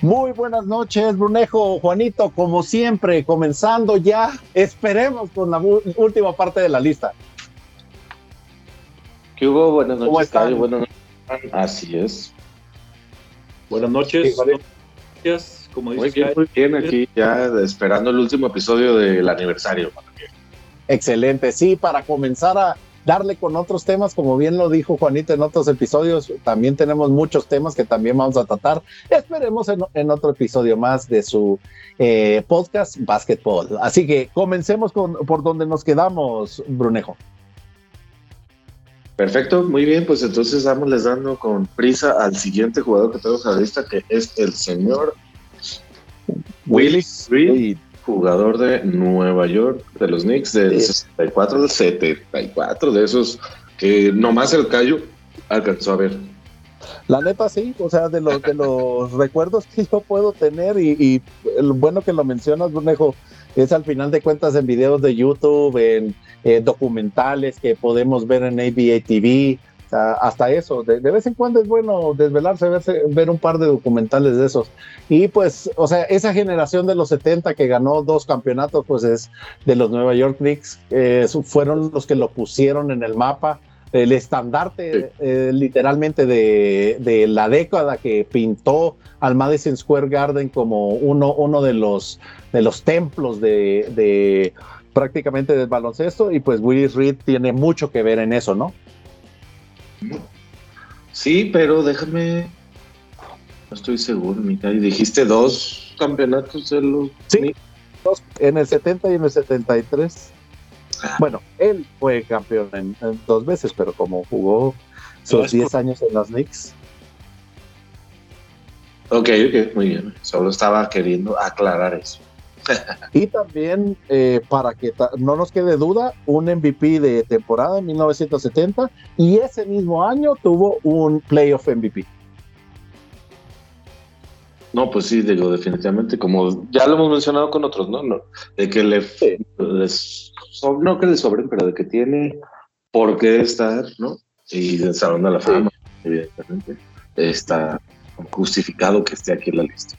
Muy buenas noches, Brunejo, Juanito, como siempre, comenzando ya, esperemos con la última parte de la lista. ¿Qué hubo? Buenas noches, Cayo. Buenas noches. Así es. Buenas noches. Como muy bien, muy bien, aquí ya esperando el último episodio del aniversario. Excelente, sí, para comenzar a darle con otros temas, como bien lo dijo Juanito en otros episodios, también tenemos muchos temas que también vamos a tratar. Esperemos en, otro episodio más de su eh, podcast Basketball. Así que comencemos con, por donde nos quedamos, Brunejo. Perfecto, muy bien, pues entonces vamos dando con prisa al siguiente jugador que tenemos a la lista, que es el señor Willis Reed, jugador de Nueva York, de los Knicks, del 64 del 74, de esos que nomás el callo alcanzó a ver. La neta sí, o sea, de los, de los recuerdos que yo puedo tener y, y lo bueno que lo mencionas, Brunejo, es al final de cuentas en videos de YouTube, en eh, documentales que podemos ver en ABA TV, hasta eso. De, vez en cuando es bueno desvelarse, ver, un par de documentales de esos. Y pues, o sea, esa generación de los 70 que ganó dos campeonatos, pues es de los Nueva York Knicks, eh, fueron los que lo pusieron en el mapa. El estandarte eh, literalmente de, de, la década que pintó al Madison Square Garden como uno, uno de, los, de los templos de, de prácticamente del baloncesto y pues Willis Reed tiene mucho que ver en eso, ¿no? Sí, pero déjame. No estoy seguro, mitad. Y dijiste dos campeonatos de los. Sí, dos, en el 70 y en el 73. Ah. Bueno, él fue campeón en, dos veces, pero como jugó sus 10 años en los Knicks. Ok, ok, muy bien. Solo estaba queriendo aclarar eso. Y también, eh, para que no nos quede duda, un MVP de temporada en 1970 y ese mismo año tuvo un playoff MVP. No, pues sí, digo, definitivamente, como ya lo hemos mencionado con otros, ¿no? no de que le, no que le sobren, pero de que tiene por qué estar, ¿no? Y del Salón de la Fama, evidentemente, está justificado que esté aquí en la lista.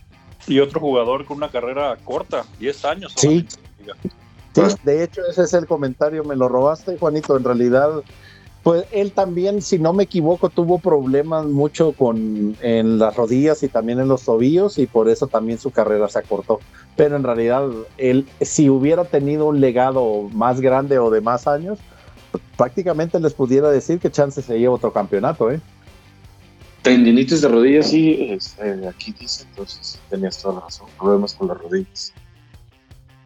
Y otro jugador con una carrera corta, 10 años. Sí. sí, de hecho ese es el comentario, me lo robaste, Juanito. En realidad, pues él también, si no me equivoco, tuvo problemas mucho con en las rodillas y también en los tobillos y por eso también su carrera se acortó. Pero en realidad, él, si hubiera tenido un legado más grande o de más años, prácticamente les pudiera decir que chance se lleva otro campeonato, ¿eh? Tendinitis de rodillas, sí, este, aquí dice, entonces tenías toda la razón, problemas con las rodillas.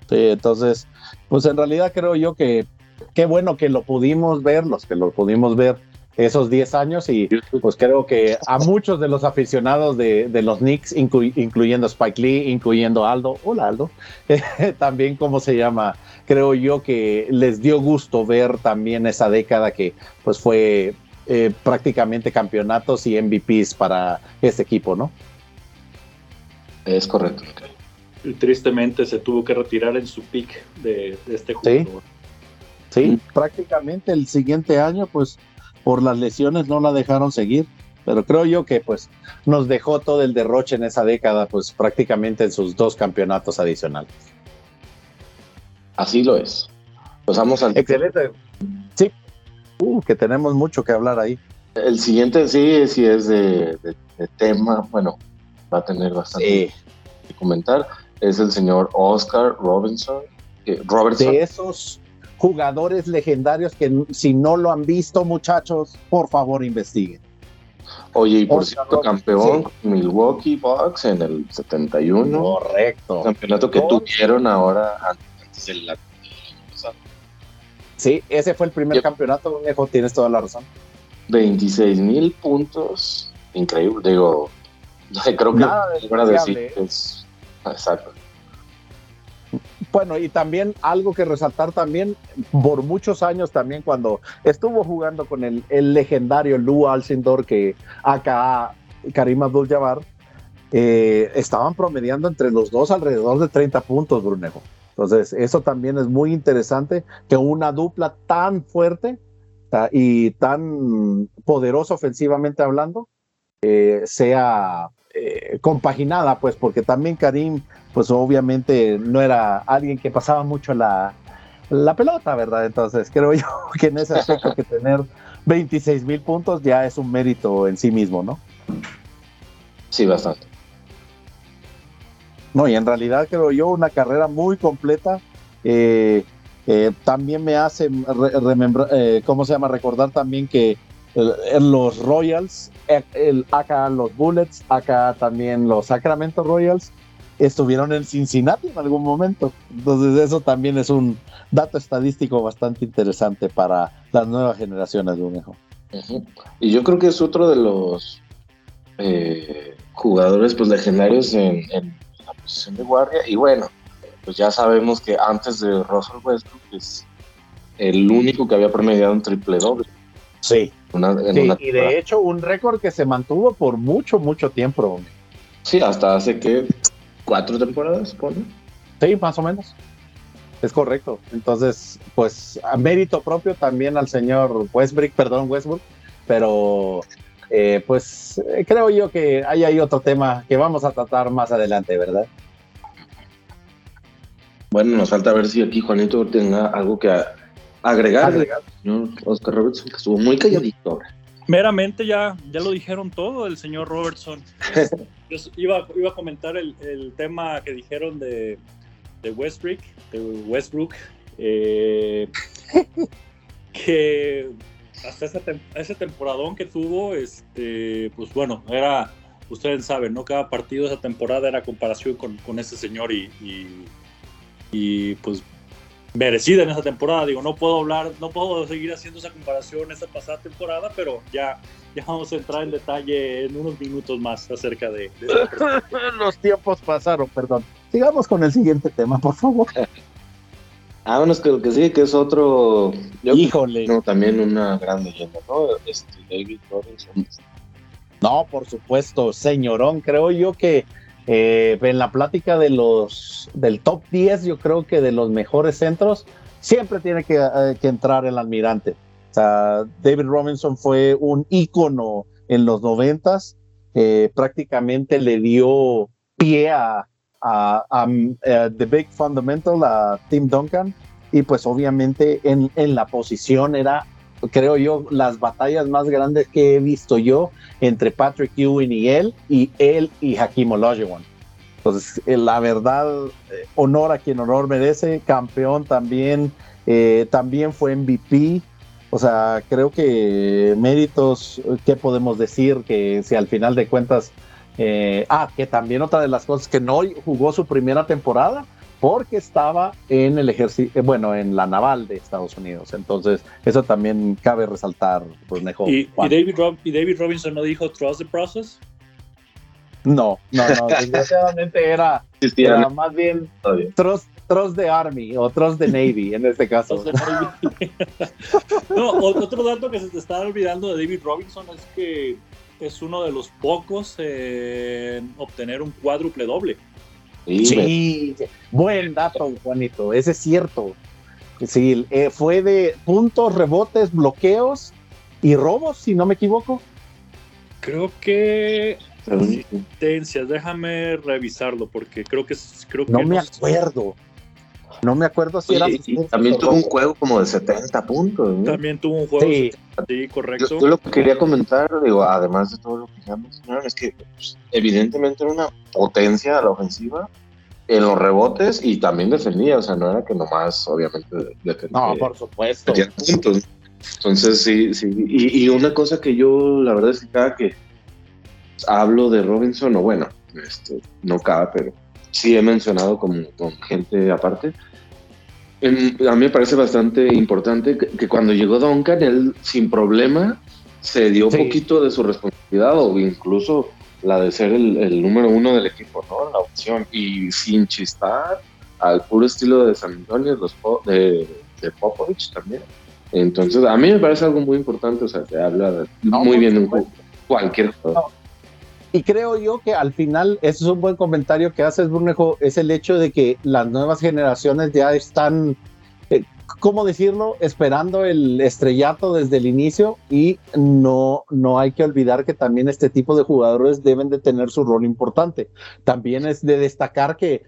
Sí, entonces, pues en realidad creo yo que qué bueno que lo pudimos ver, los que lo pudimos ver esos 10 años y pues creo que a muchos de los aficionados de, los Knicks, incluyendo Spike Lee, incluyendo Aldo, hola Aldo, también como se llama, creo yo que les dio gusto ver también esa década que pues fue eh, prácticamente campeonatos y MVPs para este equipo, ¿no? Es correcto. Y tristemente se tuvo que retirar en su pick de, este jugador. Sí, sí prácticamente el siguiente año, pues por las lesiones no la dejaron seguir, pero creo yo que pues nos dejó todo el derroche en esa década, pues prácticamente en sus dos campeonatos adicionales. Así lo es. Pasamos al. Excelente. Sí, Uh, que tenemos mucho que hablar ahí. El siguiente sí, sí es de, tema, bueno, va a tener bastante que comentar. Es el señor Oscar Robinson. Robertson. De esos jugadores legendarios que si no lo han visto, muchachos, por favor investiguen. Oye, y por cierto, campeón Milwaukee Bucks en el 71. Correcto. Campeonato que tuvieron ahora antes del Sí, ese fue el primer campeonato, viejo, tienes toda la razón. 26 mil puntos, increíble, digo, creo que Nada de decir es, exacto. Bueno, y también algo que resaltar también, por muchos años también cuando estuvo jugando con el, legendario Lou Alcindor, que acá Karim Abdul-Jabbar, eh, estaban promediando entre los dos alrededor de 30 puntos, Brunejo. Entonces, eso también es muy interesante que una dupla tan fuerte y tan poderosa ofensivamente hablando eh, sea eh, compaginada, pues, porque también Karim, pues obviamente no era alguien que pasaba mucho la, la pelota, ¿verdad? Entonces creo yo que en ese aspecto que tener 26 mil puntos ya es un mérito en sí mismo, ¿no? Sí, bastante. No, y en realidad creo yo una carrera muy completa. Eh, eh, también me hace, eh, ¿cómo se llama? Recordar también que en los Royals, el, acá los Bullets, acá también los Sacramento Royals, estuvieron en Cincinnati en algún momento. Entonces eso también es un dato estadístico bastante interesante para las nuevas generaciones de Unejo. Y yo creo que es otro de los eh, jugadores pues legendarios en, posición de guardia. Y bueno, pues ya sabemos que antes de Russell Westbrook es el único que había promediado un triple doble. Sí. y de hecho un récord que se mantuvo por mucho, mucho tiempo. Sí, hasta hace que cuatro temporadas, pone. Sí, más o menos. Es correcto. Entonces, pues a mérito propio también al señor Westbrook, perdón, Westbrook, pero eh, pues eh, creo yo que hay ahí otro tema que vamos a tratar más adelante, ¿verdad? Bueno, nos falta ver si aquí Juanito tenga algo que agregar. agregar. Señor Oscar Robertson, que estuvo muy calladito Meramente ya, ya lo dijeron todo el señor Robertson. Yo iba, iba a comentar el, el tema que dijeron de, de Westbrook, de Westbrook eh, que hasta ese, ese temporadón que tuvo, este, pues bueno, era, ustedes saben, ¿no? Cada partido de esa temporada era comparación con, con ese señor y, y, y, pues merecida en esa temporada. Digo, no puedo hablar, no puedo seguir haciendo esa comparación esa pasada temporada, pero ya, ya vamos a entrar en detalle en unos minutos más acerca de... Los tiempos pasaron, perdón. Sigamos con el siguiente tema, por favor. Vámonos que lo que sigue, que es otro... Híjole. No, también una gran leyenda, ¿no? Este, David Robinson. No, por supuesto, señorón. Creo yo que eh, en la plática de los del top 10, yo creo que de los mejores centros, siempre tiene que, eh, entrar el almirante. O sea, David Robinson fue un ícono en los noventas, eh, prácticamente le dio pie a, a, The Big Fundamental, a Tim Duncan, y pues obviamente en, en la posición era creo yo, las batallas más grandes que he visto yo entre Patrick Ewing y él, y él y Hakim Olajuwon. Entonces, eh, la verdad, eh, honor a quien honor merece, campeón también, eh, también fue MVP. O sea, creo que méritos, ¿qué podemos decir? Que si al final de cuentas, ah, que también otra de las cosas que no jugó su primera temporada, porque estaba en el ejército, bueno, en la naval de Estados Unidos. Entonces, eso también cabe resaltar, pues mejor. ¿Y, David, ¿Y, David, Robinson no dijo trust the process? No, no, no, desgraciadamente era, era más bien trust, trust the Army o Trust the Navy en este caso. no, otro dato que se te está olvidando de David Robinson es que es uno de los pocos en obtener un cuádruple doble. Sí, buen dato, Juanito, ese es cierto. Sí, eh, fue de puntos, rebotes, bloqueos y robos, si no me equivoco. Creo que asistencias, déjame revisarlo porque creo que creo no me acuerdo. No me acuerdo si era. También tuvo un juego como de 70 puntos. También tuvo un juego sí. sí correcto. Yo, lo que quería comentar, digo, además de todo lo que ya mencionaron, es que pues, evidentemente era una potencia a la ofensiva en los rebotes y también defendía, o sea, no era que nomás, obviamente, defendía. No, por supuesto. puntos. Entonces, sí, sí. Y, y, una cosa que yo, la verdad es que cada que hablo de Robinson, o bueno, este, no cada, pero sí he mencionado con, con gente aparte. A mí me parece bastante importante que, cuando llegó Duncan, él sin problema se dio un poquito de su responsabilidad o incluso la de ser el, número uno del equipo, ¿no? La opción y sin chistar al puro estilo de San Antonio, los de, de Popovich también. Entonces, a mí me parece algo muy importante, o sea, te habla muy bien de un cualquier juego. Y creo yo que al final, eso es un buen comentario que haces, Brunejo, es el hecho de que las nuevas generaciones ya están, eh, ¿cómo decirlo? Esperando el estrellato desde el inicio y no, no hay que olvidar que también este tipo de jugadores deben de tener su rol importante. También es de destacar que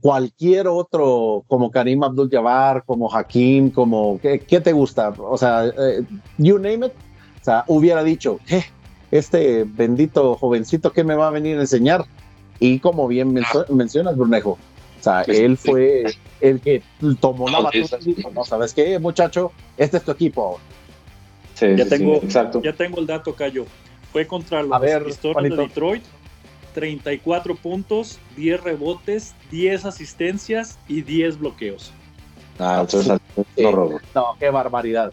cualquier otro, como Karim Abdul-Jabbar, como Hakim, como, ¿qué, te gusta? O sea, eh, you name it, o sea, hubiera dicho, ¿qué? Este bendito jovencito que me va a venir a enseñar. Y como bien mencionas, Brunejo, o sea, él fue el que tomó la batuta y dijo, no, ¿sabes qué, muchacho? Este es tu equipo ya, tengo, exacto. ya tengo el dato, Cayo. Fue contra los de Detroit. 34 puntos, 10 rebotes, 10 asistencias y 10 bloqueos. Ah, entonces no, qué barbaridad.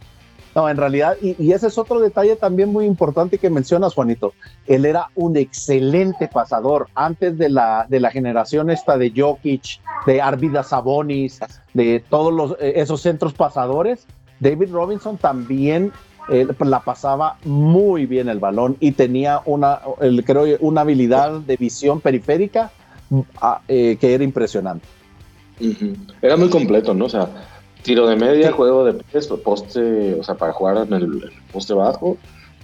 No, en realidad, y, ese es otro detalle también muy importante que mencionas, Juanito. Él era un excelente pasador antes de la, de la generación esta de Jokic, de Arvidas Sabonis, de todos los, eh, esos centros pasadores. David Robinson también la pasaba muy bien el balón y tenía una, el, creo, una habilidad de visión periférica mm, ah, eh, que era impresionante. Era muy completo, ¿no? O sea, Tiro de media, juego de pies, poste, o sea, para jugar en el, poste bajo,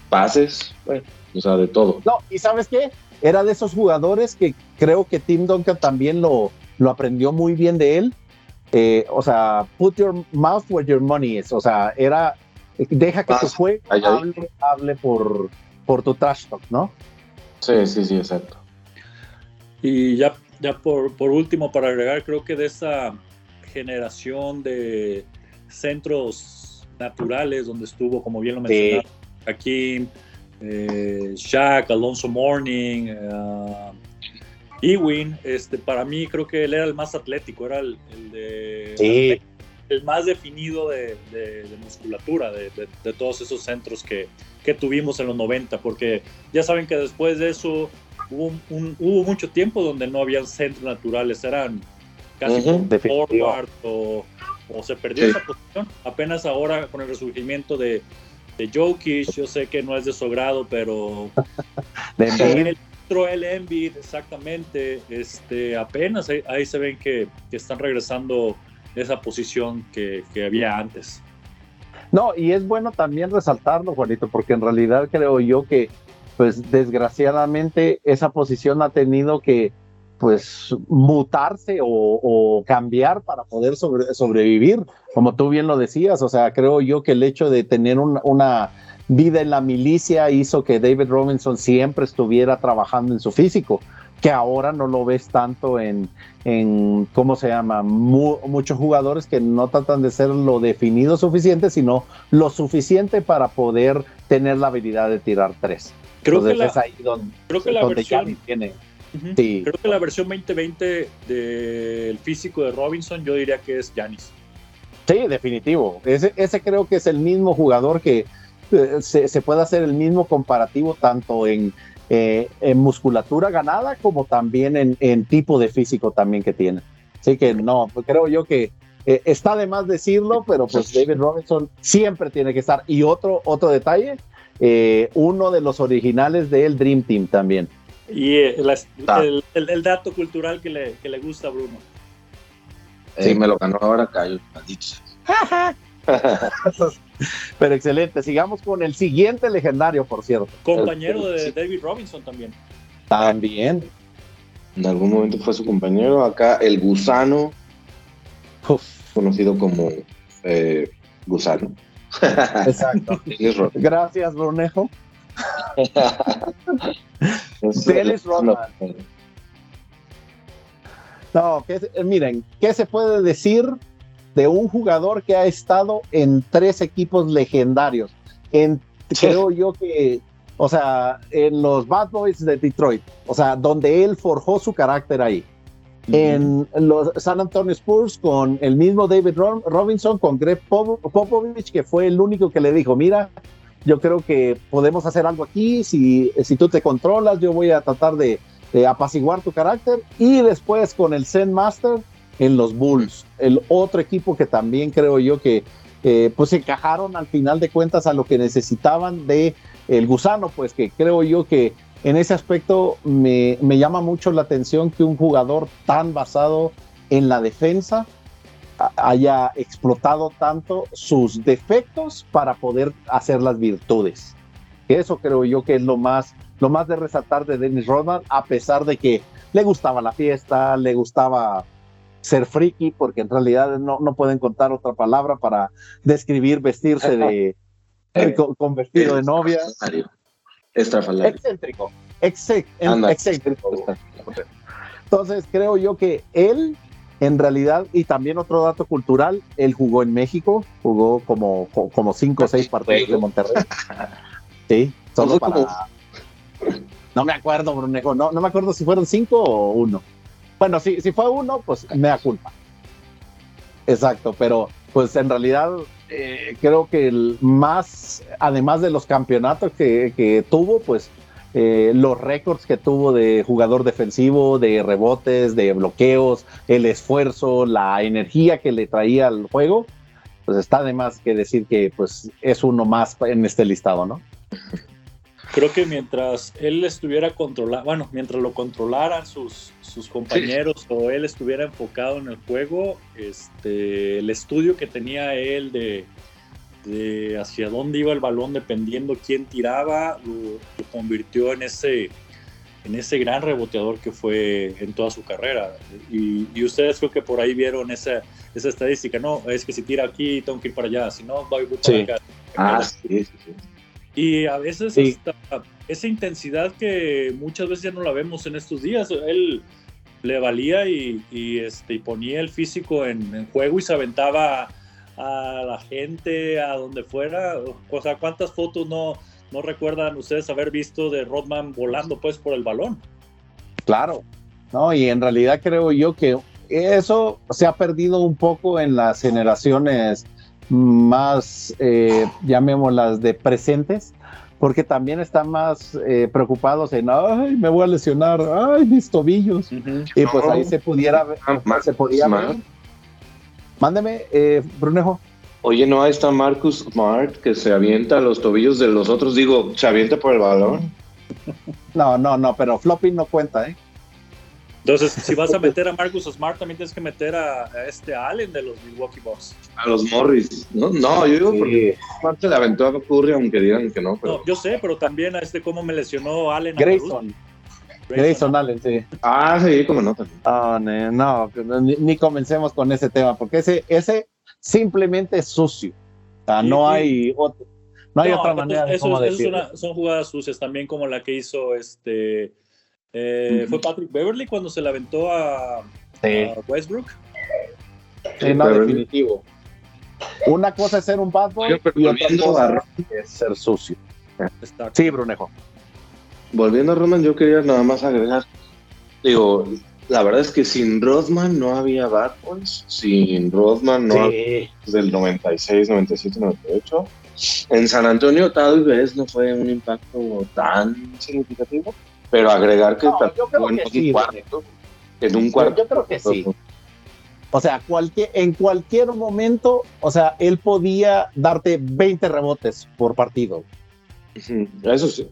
pases, bueno, o sea, de todo. No, y ¿sabes qué? Era de esos jugadores que creo que Tim Duncan también lo, lo aprendió muy bien de él. Eh, o sea, put your mouth where your money is. O sea, era, deja que tu juego hable, hable, por, por tu trash talk, ¿no? Sí, sí, sí, exacto. Y ya, ya por, por último, para agregar, creo que de esa generación de centros naturales donde estuvo, como bien lo mencionaba, aquí eh, Shaq, Alonso Morning, uh, Ewing, este, para mí creo que él era el más atlético, era el, de el más definido de, musculatura de, todos esos centros que, que, tuvimos en los 90, porque ya saben que después de eso hubo, hubo mucho tiempo donde no habían centros naturales, eran casi o, se perdió esa posición. Apenas ahora con el resurgimiento de, de Jokic, yo sé que no es de su grado, pero el el Embiid, exactamente, este, apenas ahí, se ven que, están regresando esa posición que, que había antes. No, y es bueno también resaltarlo, Juanito, porque en realidad creo yo que, pues desgraciadamente, esa posición ha tenido que, pues mutarse o, cambiar para poder sobrevivir, como tú bien lo decías, o sea, creo yo que el hecho de tener una vida en la milicia hizo que David Robinson siempre estuviera trabajando en su físico, que ahora no lo ves tanto en, en ¿cómo se llama? muchos jugadores que no tratan de ser lo definido suficiente, sino lo suficiente para poder tener la habilidad de tirar tres. Creo que la, ahí donde, creo que la versión, tiene Creo que la versión 2020 del físico de Robinson, yo diría que es Janis. Sí, definitivo. Ese, ese creo que es el mismo jugador que eh, se, puede hacer el mismo comparativo tanto en, eh, en musculatura ganada como también en, tipo de físico también que tiene. Así que no, pues creo yo que eh, está de más decirlo, pero pues David Robinson siempre tiene que estar. Y otro, otro detalle, uno de los originales del Dream Team también. Y eh, el, dato cultural que le, que le gusta a Bruno. Sí, me lo ganó ahora Cayo, Pero excelente, sigamos con el siguiente legendario, por cierto. Compañero de David Robinson también. También. En algún momento fue su compañero. Acá el gusano, conocido como eh, gusano. Exacto. Gracias, Brunejo. Dennis Rodman. No, que, eh, miren, ¿qué se puede decir de un jugador que ha estado en tres equipos legendarios? En, creo yo que, o sea, en los Bad Boys de Detroit, o sea, donde él forjó su carácter ahí. En los San Antonio Spurs con el mismo David Robinson, con Greg Popovich, que fue el único que le dijo, mira, yo creo que podemos hacer algo aquí, si, si tú te controlas, yo voy a tratar de, apaciguar tu carácter. Y después con el Zen Master en los Bulls, el otro equipo que también creo yo que eh, pues encajaron al final de cuentas a lo que necesitaban de el gusano, pues que creo yo que en ese aspecto me, me llama mucho la atención que un jugador tan basado en la defensa haya explotado tanto sus defectos para poder hacer las virtudes. Eso creo yo que es lo más, lo más de resaltar de Dennis Rodman, a pesar de que le gustaba la fiesta, le gustaba ser friki, porque en realidad no, no pueden contar otra palabra para describir vestirse de con, vestido de novia. Excéntrico. excéntrico. Entonces creo yo que él en realidad, y también otro dato cultural, él jugó en México, jugó como, como cinco o seis partidos de Monterrey. Sí, solo para... No me acuerdo, Brunejo, no, no me acuerdo si fueron cinco o uno. Bueno, si, si fue uno, pues me da culpa. Exacto, pero pues en realidad eh, creo que el más, además de los campeonatos que, que tuvo, pues eh, los récords que tuvo de jugador defensivo, de rebotes, de bloqueos, el esfuerzo, la energía que le traía al juego, pues está de más que decir que pues es uno más en este listado, ¿no? Creo que mientras él estuviera controlado, bueno, mientras lo controlaran sus, sus compañeros o él estuviera enfocado en el juego, este, el estudio que tenía él de, de hacia dónde iba el balón dependiendo quién tiraba, lo, convirtió en ese, en ese gran reboteador que fue en toda su carrera. Y, ustedes creo que por ahí vieron esa, esa estadística, no, es que si tira aquí tengo que ir para allá, si no voy para acá. Ah, sí, sí, Y a veces esa intensidad que muchas veces ya no la vemos en estos días, él le valía y, este, y ponía el físico en, en juego y se aventaba a la gente, a donde fuera. O sea, ¿cuántas fotos no, no recuerdan ustedes haber visto de Rodman volando pues por el balón? Claro, no, y en realidad creo yo que eso se ha perdido un poco en las generaciones más, eh, llamémoslas, de presentes, porque también están más eh, preocupados en, ay, me voy a lesionar, ay, mis tobillos. Y pues ahí se pudiera ver, se podía ver Mándeme, eh, Brunejo. Oye, no, ahí está Marcus Smart que se avienta a los tobillos de los otros. Digo, se avienta por el balón. No, no, no, pero flopping no cuenta, ¿eh? Entonces, si vas a meter a Marcus Smart, también tienes que meter a, este Allen de los Milwaukee Bucks. A los Morris. No, no yo digo porque Smart se le aventó a Curry, aunque digan que no. Pero... No, yo sé, pero también a este cómo me lesionó Allen. Grayson. Grayson Allen, sí. Ah, sí, como no. Oh, no, ni, comencemos con ese tema, porque ese, ese simplemente es sucio. O sea, no hay otro, no hay otra manera de cómo decirlo. son jugadas sucias también como la que hizo este eh, fue Patrick Beverly cuando se la aventó a, Westbrook. Sí, no, definitivo. Una cosa es ser un bad boy y otra cosa es ser sucio. Sí, Brunejo volviendo a Rodman, yo quería nada más agregar, digo, la verdad es que sin Rodman no había Bad Boys, sin Rodman no había del 96, 97, 98. En San Antonio tal vez no fue un impacto tan significativo, pero agregar que, en, un cuarto, en un cuarto. Yo, creo que sí. O sea, cualquier, en cualquier momento, o sea, él podía darte 20 rebotes por partido. Eso sí.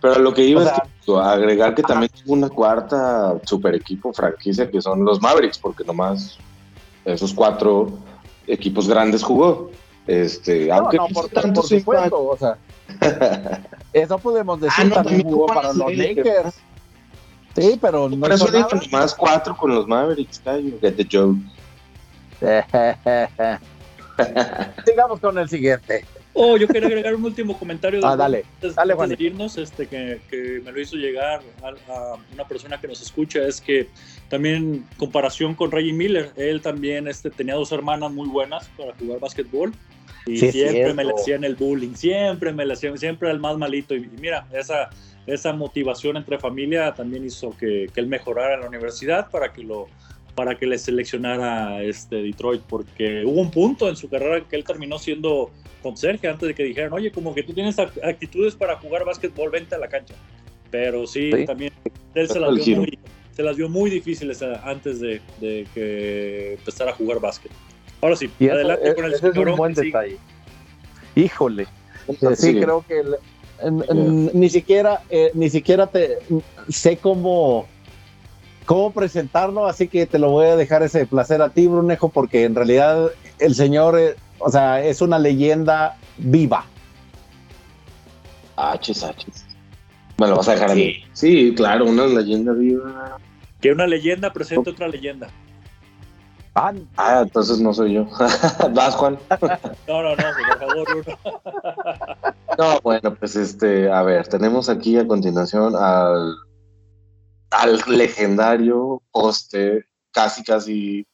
Pero lo que iba es que, agregar que también tuvo una cuarta super equipo franquicia que son los Mavericks, porque nomás esos cuatro equipos grandes jugó. Este, aunque no, por, tanto supuesto, o sea, eso podemos decir ah, también jugó para los Lakers. Sí, pero no Por eso digo nomás cuatro con los Mavericks, get the joke. Sigamos con el siguiente. Oh, yo quería agregar un último comentario. ah, dale, dale, Juan. irnos, este, que, que, me lo hizo llegar a, una persona que nos escucha, es que también comparación con Reggie Miller, él también este, tenía dos hermanas muy buenas para jugar básquetbol y siempre me le hacían el bullying, siempre me le hacían, siempre el más malito. Y, mira, esa, esa motivación entre familia también hizo que, que él mejorara en la universidad para que lo para que le seleccionara este Detroit, porque hubo un punto en su carrera que él terminó siendo conserje antes de que dijeran, oye, como que tú tienes actitudes para jugar básquetbol, vente a la cancha. Pero sí, también él se las, vio muy, se las, vio muy, difíciles eh, antes de, que empezara a jugar básquet. Ahora sí, adelante con el ese es un buen detalle. Híjole, sí, creo que ni siquiera, eh, ni siquiera te sé cómo cómo presentarlo, así que te lo voy a dejar ese placer a ti, Brunejo, porque en realidad el señor, eh, o sea, es una leyenda viva. H's, H's. Bueno, vas a dejar a mí. Sí, claro, una leyenda viva. Que una leyenda presenta otra leyenda. Ah, ah, entonces no soy yo. ¿Vas, Juan? no, no, no, por favor, uno. no, bueno, pues este, a ver, tenemos aquí a continuación al, al legendario poste, casi, casi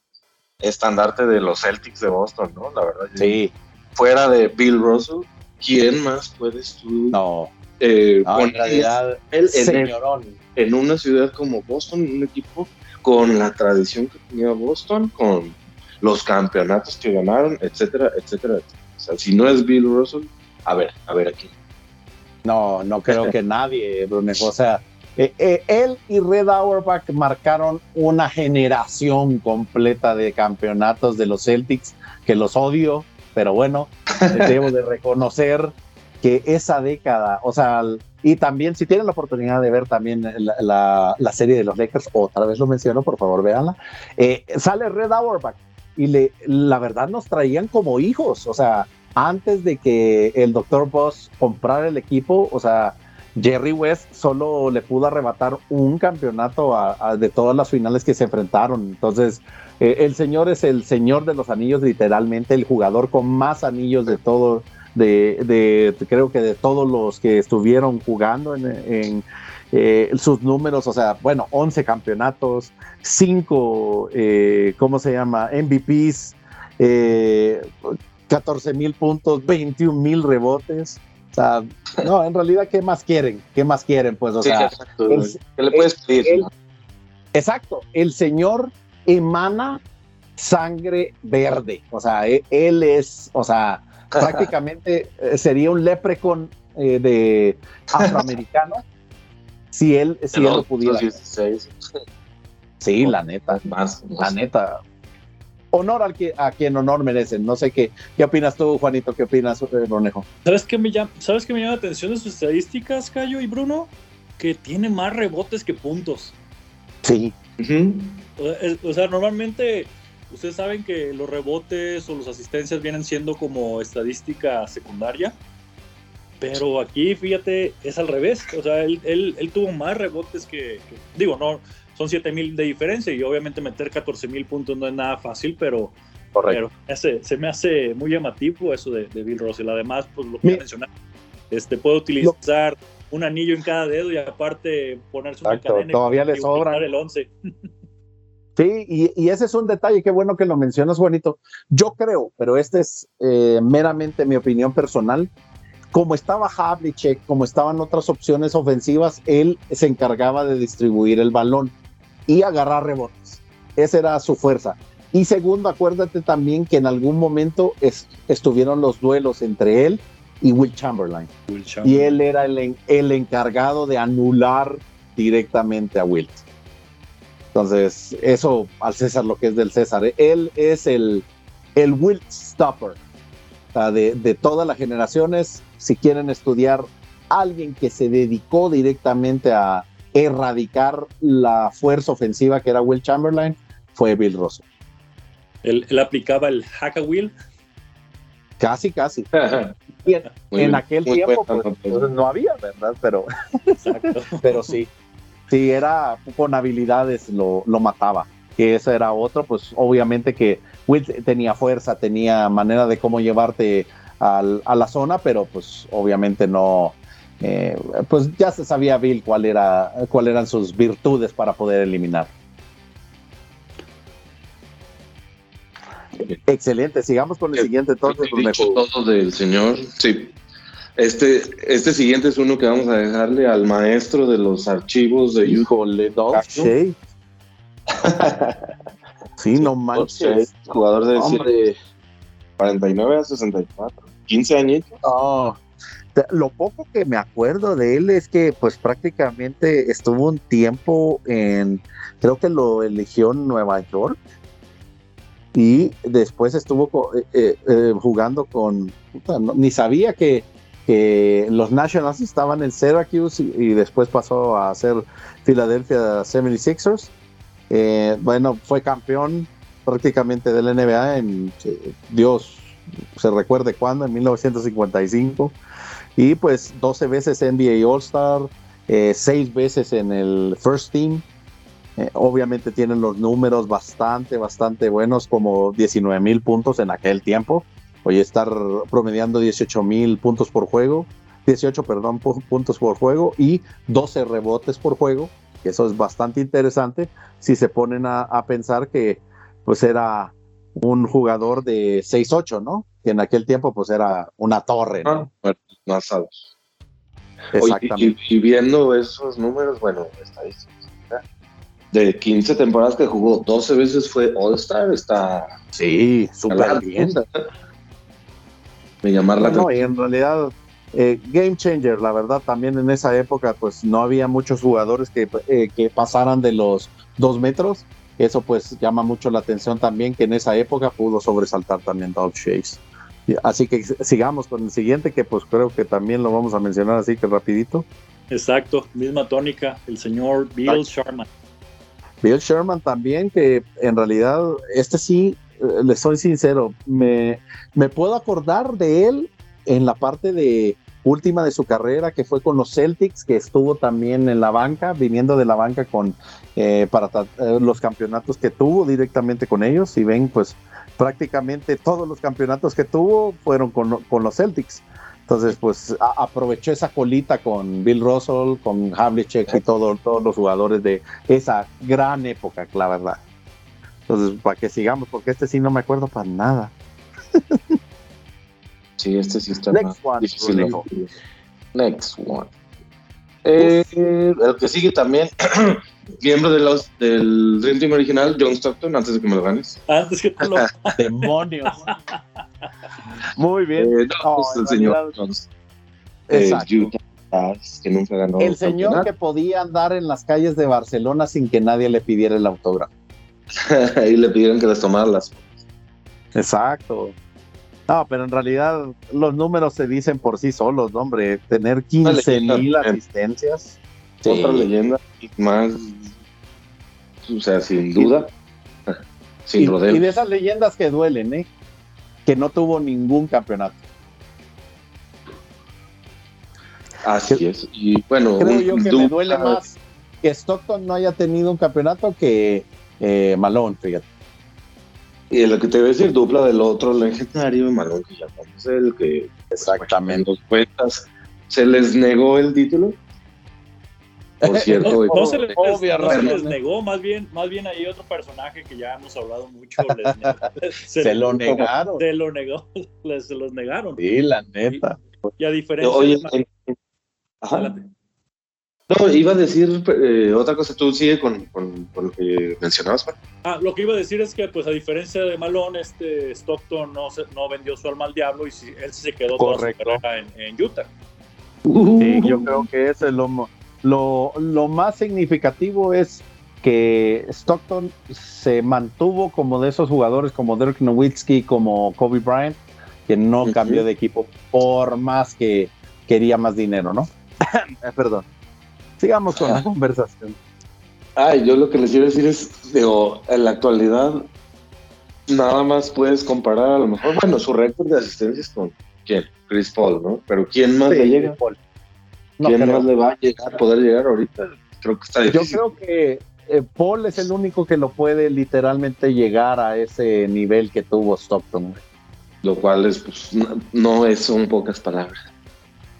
estandarte de los Celtics de Boston, ¿no? La verdad. Sí. Fuera de Bill Russell, ¿quién más puedes tú? No. Eh, en realidad, el, señorón. En, en una ciudad como Boston, un equipo con la tradición que tenía Boston, con los campeonatos que ganaron, etcétera, etcétera, O sea, si no es Bill Russell, a ver, a ver aquí. No, no creo que nadie, Brunejo. O sea, eh, eh, él y Red Auerbach marcaron una generación completa de campeonatos de los Celtics, que los odio, pero bueno, debo de reconocer que esa década, o sea, y también, si tienen la oportunidad de ver también la, serie de los Lakers, otra vez lo menciono, por favor, véanla, eh, sale Red Auerbach y le, la verdad nos traían como hijos, o sea, antes de que el Dr. Boss comprara el equipo, o sea, Jerry West solo le pudo arrebatar un campeonato de todas las finales que se enfrentaron. Entonces, eh, el señor es el señor de los anillos, literalmente, el jugador con más anillos de todo, de, creo que de todos los que estuvieron jugando en, eh, sus números, o sea, bueno, 11 campeonatos, 5, eh, ¿cómo se llama? MVPs, 14 mil puntos, 21 mil rebotes. O sea, no, en realidad, ¿qué más quieren? ¿Qué más quieren? Pues, o sea, ¿qué le puedes pedir? exacto, el señor emana sangre verde, o sea, e, él es, o sea, prácticamente eh, sería un leprecon eh, de afroamericano si él, si él lo pudiera. Sí, la neta, más, la neta. Honor al que, a quien honor merecen. No sé qué, qué opinas tú, Juanito, qué opinas, Ronejo. Eh, ¿Sabes qué me llama, ¿Sabes qué me llama la atención de sus estadísticas, Cayo y Bruno? Que tiene más rebotes que puntos. Sí. o sea, normalmente Ustedes saben que los rebotes o las asistencias vienen siendo como estadística secundaria, pero aquí, fíjate, es al revés. O sea, él, él, tuvo más rebotes que, digo, no, son 7 mil de diferencia y obviamente meter 14 mil puntos no es nada fácil, pero, pero se me hace muy llamativo eso de, Bill Russell. Además, pues lo que mencionar, este, puede utilizar un anillo en cada dedo y aparte ponerse una cadena todavía le sobra el 11. Sí, y, ese es un detalle, qué bueno que lo mencionas, Juanito. Yo creo, pero este es eh, meramente mi opinión personal, como estaba Havlicek, como estaban otras opciones ofensivas, él se encargaba de distribuir el balón y agarrar rebotes. Esa era su fuerza. Y segundo, acuérdate también que en algún momento estuvieron los duelos entre él y Will Chamberlain. Y él era el, el encargado de anular directamente a Will. Entonces, eso al César lo que es del César. Él es el, el Wilt Stopper de, de todas las generaciones. Si quieren estudiar alguien que se dedicó directamente a erradicar la fuerza ofensiva que era Will Chamberlain, fue Bill Russell. Él, aplicaba el hack a Will. Casi, casi. en, aquel tiempo pues, no había, ¿verdad? Pero, pero sí si era con habilidades lo, lo mataba. Que ese era otro, pues obviamente que Will tenía fuerza, tenía manera de cómo llevarte al, a la zona, pero pues obviamente no, eh, pues ya se sabía Bill cuál era, cuáles eran sus virtudes para poder eliminar. Excelente, sigamos con el siguiente entonces. todo del señor, sí. Este, este siguiente es uno que vamos a dejarle al maestro de los archivos de Híjole, sí. sí, no manches. Jugador de, 49 a 64. 15 años. Oh, lo poco que me acuerdo de él es que pues prácticamente estuvo un tiempo en, creo que lo eligió en Nueva York y después estuvo eh, eh, eh, jugando con, ni sabía que los Nationals estaban en Syracuse y, después pasó a ser Philadelphia 76ers. Eh, bueno, fue campeón prácticamente del NBA en Dios se recuerde cuándo, en 1955. Y pues 12 veces NBA All-Star, eh, 6 veces en el First Team. Eh, obviamente tienen los números bastante, bastante buenos, como 19 mil puntos en aquel tiempo. Hoy estar promediando 18 mil puntos por juego, 18, perdón, puntos por juego y 12 rebotes por juego. Eso es bastante interesante si se ponen a, a pensar que pues era un jugador de 6-8, ¿no? Que en aquel tiempo pues era una torre, ¿no? Ah, más altos. Exactamente. y, viendo esos números, bueno, estadísticas, de 15 temporadas que jugó, 12 veces fue All-Star, está... Sí, súper bien. Me llamar la No, y en realidad, eh, Game Changer, la verdad, también en esa época, pues no había muchos jugadores que, eh, que pasaran de los dos metros eso pues llama mucho la atención también que en esa época pudo sobresaltar también Dog Chase. Así que sigamos con el siguiente que pues creo que también lo vamos a mencionar así que rapidito. Exacto, misma tónica, el señor Bill Sherman. Bill Sherman también, que en realidad, este sí, eh, le soy sincero, me, me puedo acordar de él en la parte de última de su carrera, que fue con los Celtics, que estuvo también en la banca, viniendo de la banca con eh, para eh, los campeonatos que tuvo directamente con ellos. Y ven, pues prácticamente todos los campeonatos que tuvo fueron con, los Celtics. Entonces, pues aprovechó esa colita con Bill Russell, con Havlicek y todo, todos los jugadores de esa gran época, la verdad. Entonces, para que sigamos, porque este sí no me acuerdo para nada. Sí, este sí está Next one, difícil. Next one. Eh, el que sigue también, miembro de los, del Dream Team original, John Stockton, antes de que me lo ganes. Antes que te lo demonios. Muy bien. Eh, no, pues el señor Jones. Exacto. que nunca ganó. El señor que podía andar en las calles de Barcelona sin que nadie le pidiera el autógrafo. y le pidieron que les tomara las Exacto. No, pero en realidad los números se dicen por sí solos, ¿no, hombre. Tener 15 mil asistencias. Otra leyenda más, o sea, sin duda, sin y, Y de esas leyendas que duelen, ¿eh? Que no tuvo ningún campeonato. Así es. Y bueno, creo yo que me duele más que Stockton no haya tenido un campeonato que eh, Malone, fíjate. Y lo que te voy a decir, dupla del otro legendario, Malón que ya el que exactamente dos cuentas se les negó el título. Por cierto, no, se, les, negó, más bien, más bien hay otro personaje que ya hemos hablado mucho. se, lo negaron. Se lo negó, les, se los negaron. Sí, la neta. Y, a diferencia Oye, de... No, iba a decir eh, otra cosa, tú sigue con, lo que mencionabas, Ah, lo que iba a decir es que, pues, a diferencia de Malone, este Stockton no, se, no vendió su alma al diablo y él se quedó Correcto. toda su carrera en, Utah. Sí, yo creo que eso es lo, lo, lo más significativo es que Stockton se mantuvo como de esos jugadores como Dirk Nowitzki, como Kobe Bryant, que no cambió de equipo por más que quería más dinero, ¿no? Perdón. Sigamos con la conversación. Ay, yo lo que les quiero decir es, digo, en la actualidad nada más puedes comparar a lo mejor, bueno, su récord de asistencias con quién, Chris Paul, ¿no? Pero ¿quién más le llega? Paul. ¿Quién más le va a llegar, poder llegar ahorita? Creo que está difícil. Yo creo que eh, Paul es el único que lo puede literalmente llegar a ese nivel que tuvo Stockton. Lo cual es, pues, no, es, son pocas palabras.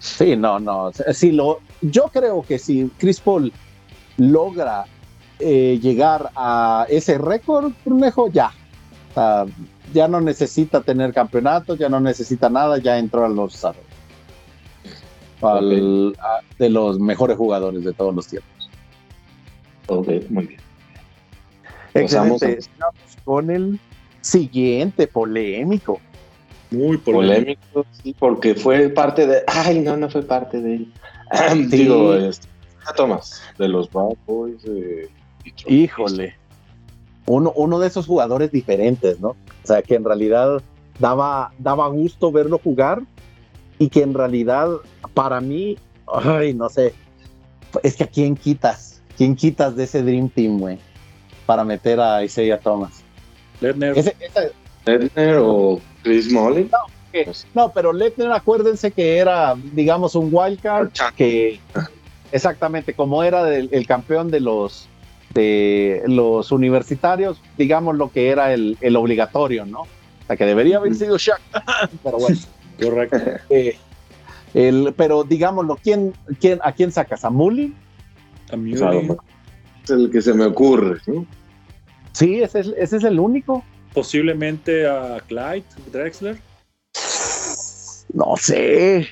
Sí, no, no. Si lo, yo creo que si Chris Paul logra eh, llegar a ese récord, Brunejo, ya. ya no necesita tener campeonato, ya no necesita nada, ya entró a los de los mejores jugadores de todos los tiempos. Ok, muy bien. Excelente. con el siguiente polémico. Muy polémico. sí, porque fue parte de. Ay, no, no fue parte de él. Digo, este, Thomas, de los Bad Boys. Híjole. Uno, uno de esos jugadores diferentes, ¿no? O sea, que en realidad daba, daba gusto verlo jugar y que en realidad, para mí, ay, no sé, es que a quién quitas, quién quitas de ese Dream Team, güey. para meter a Isaiah Thomas. Ese- esa- Ledner o Chris Molly. que- no, pero Letner, acuérdense que era, digamos, un wildcard que exactamente como era del- el campeón de los de los universitarios, digamos lo que era el, el obligatorio, ¿no? O sea, que debería haber sido Shaq, pero bueno. Correcto. eh, el, pero digámoslo, ¿quién, quién, ¿a quién sacas? ¿A Mully? A Muley. Claro. Es el que se me ocurre. ¿no? Sí, ese es, ese es el único. Posiblemente a Clyde Drexler. No sé.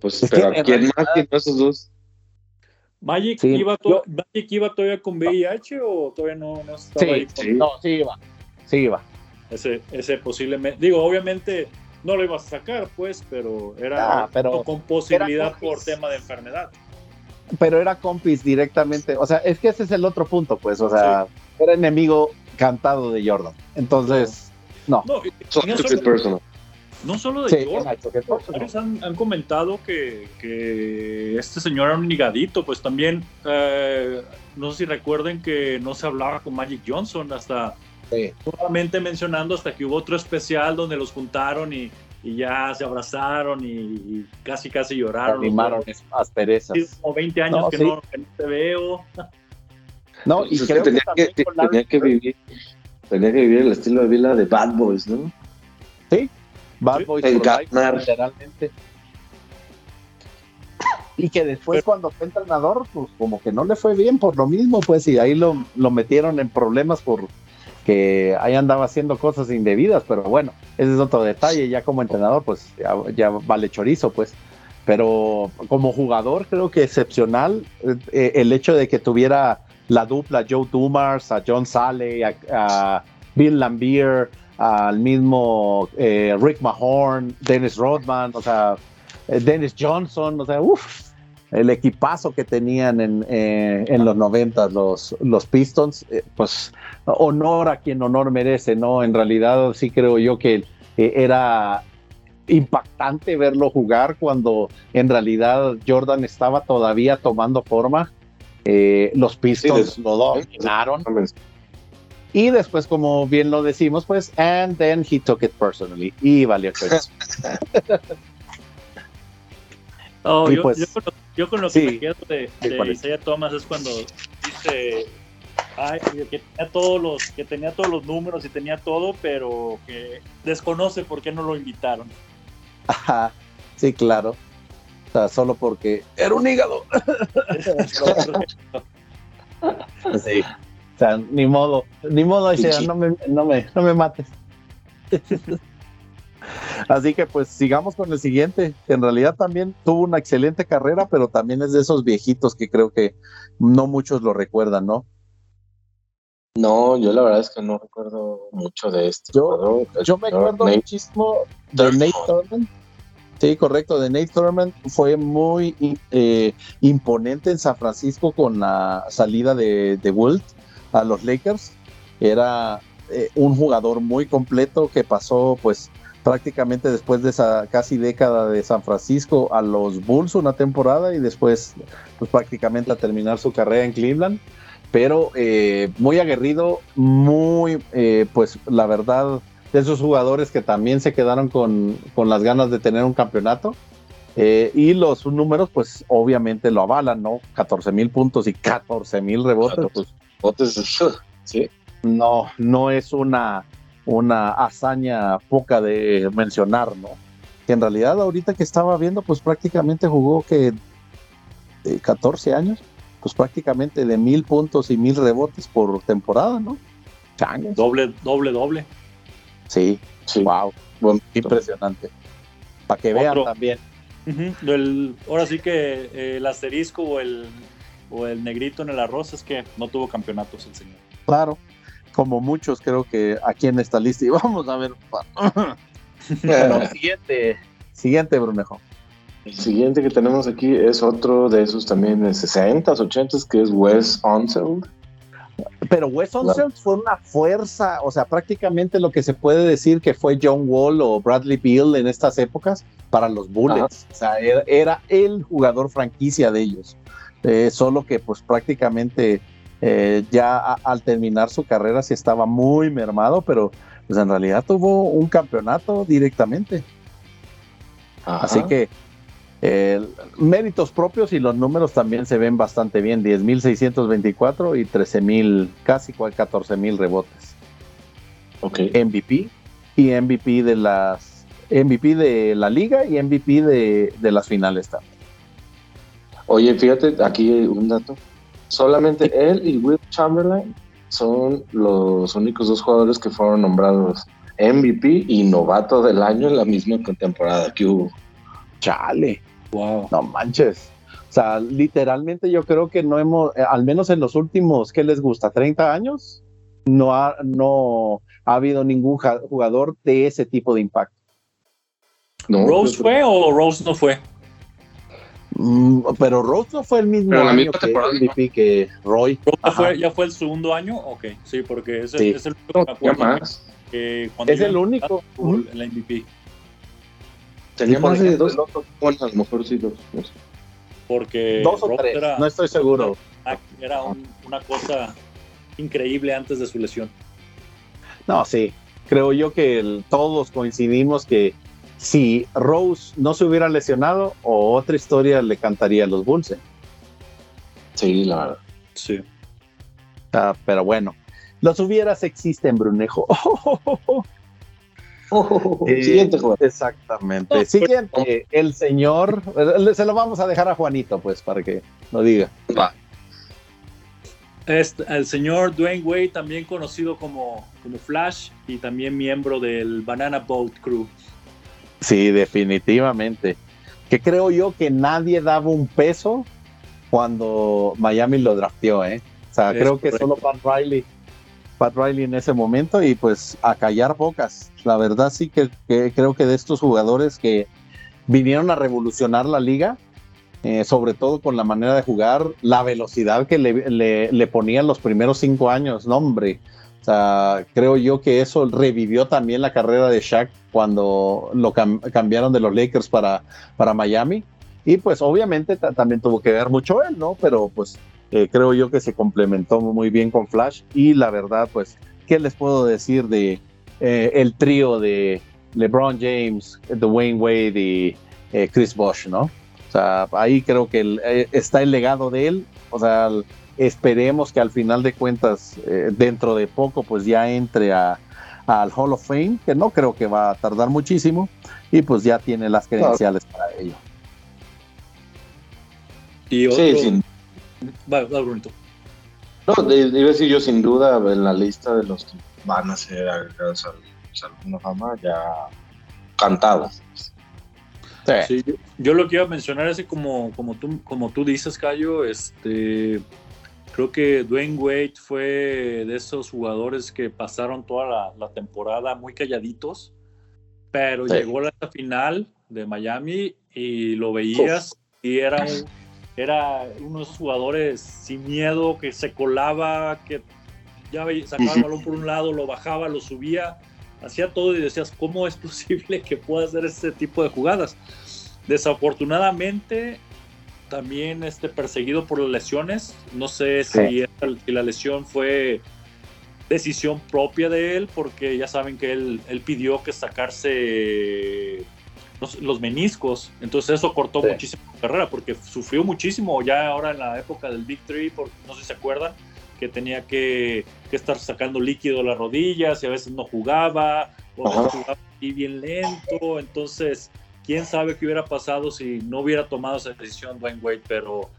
Pues, Es que pero en ¿quién realidad- más tiene esos dos? Magic, Sí, iba to- yo- Magic iba todavía con VIH o todavía no, no estaba Sí, ahí con sí. No, sí iba. Sí iba. ese, ese posiblemente? Digo, obviamente no lo ibas a sacar, pues, pero era Ah, pero no con posibilidad era por tema de enfermedad. Pero era compis directamente. O sea, es que ese es el otro punto, pues. O sea, era enemigo cantado de Jordan. Entonces, no. No, no, solo, personal. no solo de Sí, Jordan. Varios han, han comentado que, que este señor era un ligadito, pues también, eh, no sé si recuerden que no se hablaba con Magic Johnson hasta Sí. solamente mencionando hasta que hubo otro especial donde los juntaron y, y ya se abrazaron y, y casi casi lloraron. Animaron dos. asperezas. Sí, como 20 años No, que, sí. no, que no te veo. No, y creo que tenía que también que, Larry tenía que vivir. Tenía que vivir el estilo de vida de Bad Boys, ¿no? Bad Sí. Boys life, Encarnar. literalmente. Y que después Pero- cuando fue entrenador, pues como que no le fue bien por lo mismo, pues, y ahí lo, lo metieron en problemas por que ahí andaba haciendo cosas indebidas, pero bueno, ese es otro detalle, ya como entrenador, pues ya, ya vale chorizo, pues. Pero como jugador creo que excepcional eh, el hecho de que tuviera la dupla Joe Dumars, a John Sale, a, Bill Lambier, al mismo eh, Rick Mahorn, Dennis Rodman, o sea, eh, Dennis Johnson, o sea, uff, el equipazo que tenían en, eh, en los 90 los, los Pistons, pues honor a quien honor merece, ¿no? En realidad sí creo yo que era impactante verlo jugar cuando en realidad Jordan estaba todavía tomando forma. Eh, los Pistons Sí, lo dominaron. Y después, como bien lo decimos, pues, and then he took it personally. Y valió Y yo, pues- yo con lo, yo con lo que Sí. me quedo de, de Thomas es cuando dice ay, que tenía todos los que tenía todos los números y tenía todo, pero que desconoce por qué no lo invitaron. Ajá, sí, claro. O sea, solo porque era un hígado. Sí. O sea, ni modo, ni modo, Isaiah, no me, no me, no me mates. Así que pues sigamos con el siguiente, que en realidad también tuvo una excelente carrera, pero también es de esos viejitos que creo que no muchos lo recuerdan, ¿no? No, yo la verdad es que no recuerdo mucho de este. Yo- me acuerdo Nate muchísimo de. Nate Thurman. Sí, correcto, de Nate Thurman fue muy eh, imponente en San Francisco con la salida de, de Wilt a los Lakers. Era eh, un jugador muy completo que pasó pues prácticamente después de esa casi década de San Francisco a los Bulls una temporada y después pues prácticamente a terminar su carrera en Cleveland. Pero eh, muy aguerrido, muy eh, pues la verdad de esos jugadores que también se quedaron con, con las ganas de tener un campeonato. Eh, y los números, pues obviamente lo avalan, ¿no? 14 mil puntos y 14 mil rebotes, pues sí. no, no es una, una hazaña poca de mencionar, ¿no? Que en realidad ahorita que estaba viendo, pues prácticamente jugó que de 14 años, pues prácticamente de mil puntos y mil rebotes por temporada, ¿no? Doble, doble, doble. Sí, Sí. wow, impresionante. Para que vean también. Ahora sí que eh, el asterisco o el, o el negrito en el arroz es que no tuvo campeonatos el señor. Claro, como muchos creo que aquí en esta lista. Y vamos a ver. Bueno, siguiente, siguiente, Brunejo. El siguiente que tenemos aquí es otro de esos también de 60s, 80s, que es Wes Unseld. Pero Wes Unseld fue una fuerza, o sea, prácticamente lo que se puede decir que fue John Wall o Bradley Beal en estas épocas para los Bullets. O sea, era, era el jugador franquicia de ellos. Eh, solo que pues prácticamente eh, ya al terminar su carrera sí estaba muy mermado, pero pues en realidad tuvo un campeonato directamente. Así que eh, méritos propios y los números también se ven bastante bien, 10.624 y 13.000, casi 14.000 rebotes. Ok. MVP y MVP de las MVP de la liga y MVP de, de las finales también. Oye, fíjate, aquí un dato. Solamente él y Will Chamberlain son los únicos dos jugadores que fueron nombrados MVP y novato del año en la misma temporada que hubo. Chale. Wow. No manches. O sea, literalmente yo creo que no hemos, eh, al menos en los últimos, ¿qué les gusta? ¿30 años? No ha, no ha habido ningún jugador de ese tipo de impacto. ¿Rose fue o Rose no fue? Mm, pero Rose no fue el mismo año que MVP que Roy. Fue, ¿Ya fue el segundo año? Ok, sí, porque es, el, es el único que es el único. En la MVP. Tenía más de dos. Bueno, a lo mejor sí dos. Porque dos o tres, no estoy seguro. Era una cosa increíble antes de su lesión. No, sí. Creo yo que todos coincidimos que si Rose no se hubiera lesionado, o otra historia le cantaría a los Bulls. ¿eh? Sí, la verdad. Sí. Ah, pero bueno, los hubieras existen, Brunejo. Eh, siguiente jugador. Exactamente. Siguiente, el señor. Se lo vamos a dejar a Juanito, pues, para que lo diga. Va. Este, el señor Dwayne Wade, también conocido como, como Flash y también miembro del Banana Boat Crew. Sí, definitivamente. Que creo yo que nadie daba un peso cuando Miami lo drafteó, ¿eh? O sea, creo que solo Pat Riley, Pat Riley en ese momento y pues a callar bocas. La verdad sí que, creo que de estos jugadores que vinieron a revolucionar la liga, eh, sobre todo con la manera de jugar, la velocidad que le, ponían los primeros cinco años, no hombre. O sea, creo yo que eso revivió también la carrera de Shaq cuando lo cambiaron de los Lakers para, para Miami. Y pues obviamente también tuvo que ver mucho él, ¿no? Pero pues eh, creo yo que se complementó muy bien con Flash. Y la verdad, pues, ¿qué les puedo decir de eh, el trío de LeBron James, Dwayne Wade y eh, Chris Bosh, ¿no? O sea, ahí creo que está el legado de él. O sea, Esperemos que al final de cuentas, eh, dentro de poco, pues ya entre a, al Hall of Fame, que no creo que va a tardar muchísimo, y pues ya tiene las credenciales para ello. Y otro... Sí, va, va, No, iba a decir yo sin duda en la lista de los que van a ser agregados al Salón Fama ya cantados. Sí. yo lo que iba a mencionar es que como, como, tú, como tú dices, Cayo, este, Creo que Dwayne Wade fue de esos jugadores que pasaron toda la, temporada muy calladitos, pero llegó a la final de Miami y lo veías y era, un, era unos jugadores sin miedo que se colaba, que ya sacaba el balón por un lado, lo bajaba, lo subía, hacía todo y decías, ¿cómo es posible que pueda hacer este tipo de jugadas? Desafortunadamente, también este, perseguido por las lesiones. No sé si, la lesión fue decisión propia de él, porque ya saben que él, pidió que sacarse los, meniscos. Entonces eso cortó muchísimo su carrera, porque sufrió muchísimo ya ahora en la época del Big Three, no sé si se acuerdan, que tenía que, estar sacando líquido de las rodillas y a veces no jugaba, o jugaba y bien lento. Entonces quién sabe qué hubiera pasado si no hubiera tomado esa decisión Dwayne Wade, pero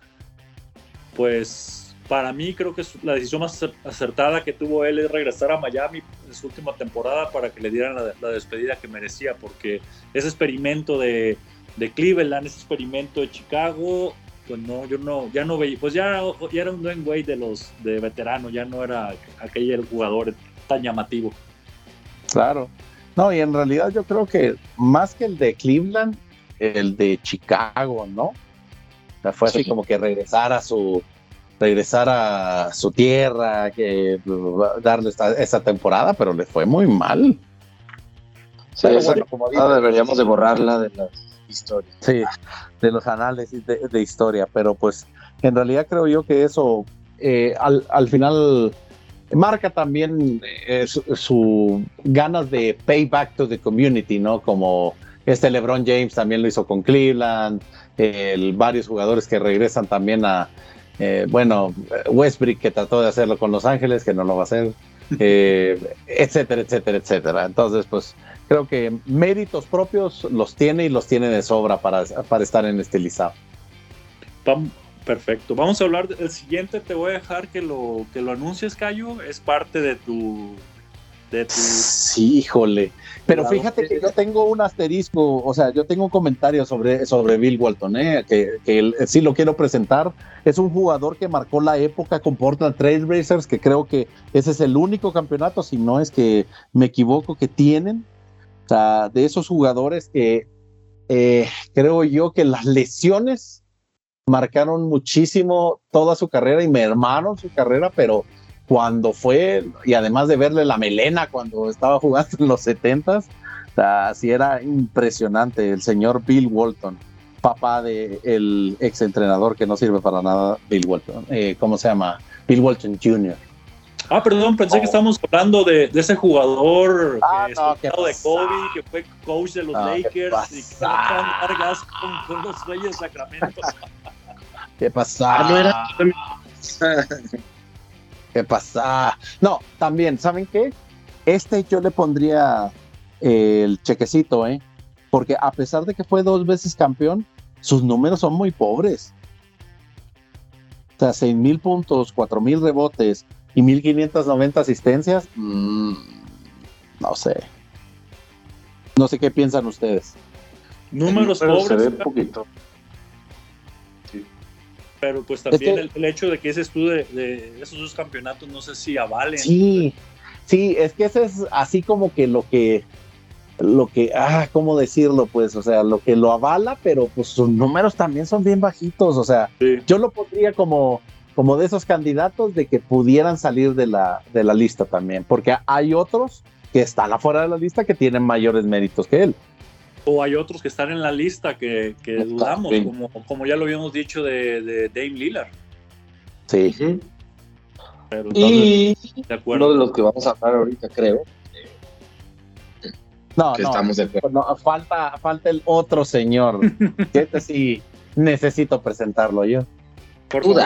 pues para mí creo que la decisión más acertada que tuvo él es regresar a Miami en su última temporada para que le dieran la, despedida que merecía, porque ese experimento de, de, Cleveland, ese experimento de Chicago, pues no, yo no, ya no veía, pues ya, ya era un Dwayne Wade de los de veterano, ya no era aquel jugador tan llamativo. Claro, no, y en realidad yo creo que más que el de Cleveland, el de Chicago, ¿no? O sea, fue así como que regresar a su regresar a su tierra, que darle esta, temporada, pero le fue muy mal. Sí, deberíamos de borrarla de las historias. Sí, de los análisis de, historia, pero pues en realidad creo yo que eso eh, al, final marca también eh, su, ganas de pay back to the community, ¿no? Como este LeBron James también lo hizo con Cleveland, varios jugadores que regresan también a, eh, bueno, Westbrook que trató de hacerlo con Los Ángeles, que no lo va a hacer, etcétera, etcétera, etcétera. Entonces, pues creo que méritos propios los tiene y los tiene de sobra para, para estar en este listado. Perfecto. Vamos a hablar del siguiente. Te voy a dejar que lo, que lo anuncies, Cayo. Es parte de tu. De tu... Sí, híjole. Pero fíjate que yo tengo un asterisco, o sea, yo tengo un comentario sobre, sobre Bill Walton, ¿eh? que, que sí lo quiero presentar. Es un jugador que marcó la época con Portland Trail Racers, que creo que ese es el único campeonato, si no es que me equivoco, que tienen. O sea, de esos jugadores que eh, creo yo que las lesiones marcaron muchísimo toda su carrera y mermaron su carrera, pero cuando fue, y además de verle la melena cuando estaba jugando en los 70s, así era impresionante el señor Bill Walton, papá del el ex entrenador que no sirve para nada, Bill Walton, eh, ¿cómo se llama? Bill Walton Jr. Ah, perdón, pensé que oh. estábamos hablando de, ese jugador ah, que no, de Kobe, que fue coach de los Lakers y que Vargas con, con, los Reyes Sacramento. ¿Qué pasa? Ah, ¿Qué pasa? No, también, ¿saben qué? Este yo le pondría el chequecito, ¿eh? Porque a pesar de que fue dos veces campeón, sus números son muy pobres. O sea, 6 mil puntos, 4 mil rebotes y 1590 asistencias. Mm, no sé. No sé qué piensan ustedes. Números pobres. poquito pero pues también el, hecho de que ese estudio de, esos dos campeonatos no sé si avalen. Sí, sí, es que ese es así como que lo que, lo que, ah, ¿cómo decirlo? Pues, o sea, lo que lo avala, pero pues sus números también son bien bajitos, o sea, yo lo pondría como, como de esos candidatos de que pudieran salir de la, de la lista también, porque hay otros que están afuera de la lista que tienen mayores méritos que él o hay otros que están en la lista que, dudamos, como, como ya lo habíamos dicho de, de Dame Lillard. Sí. y de uno de los que vamos a hablar ahorita, creo. No, no, estamos de no, falta, falta el otro señor. este sí necesito presentarlo yo. Por favor.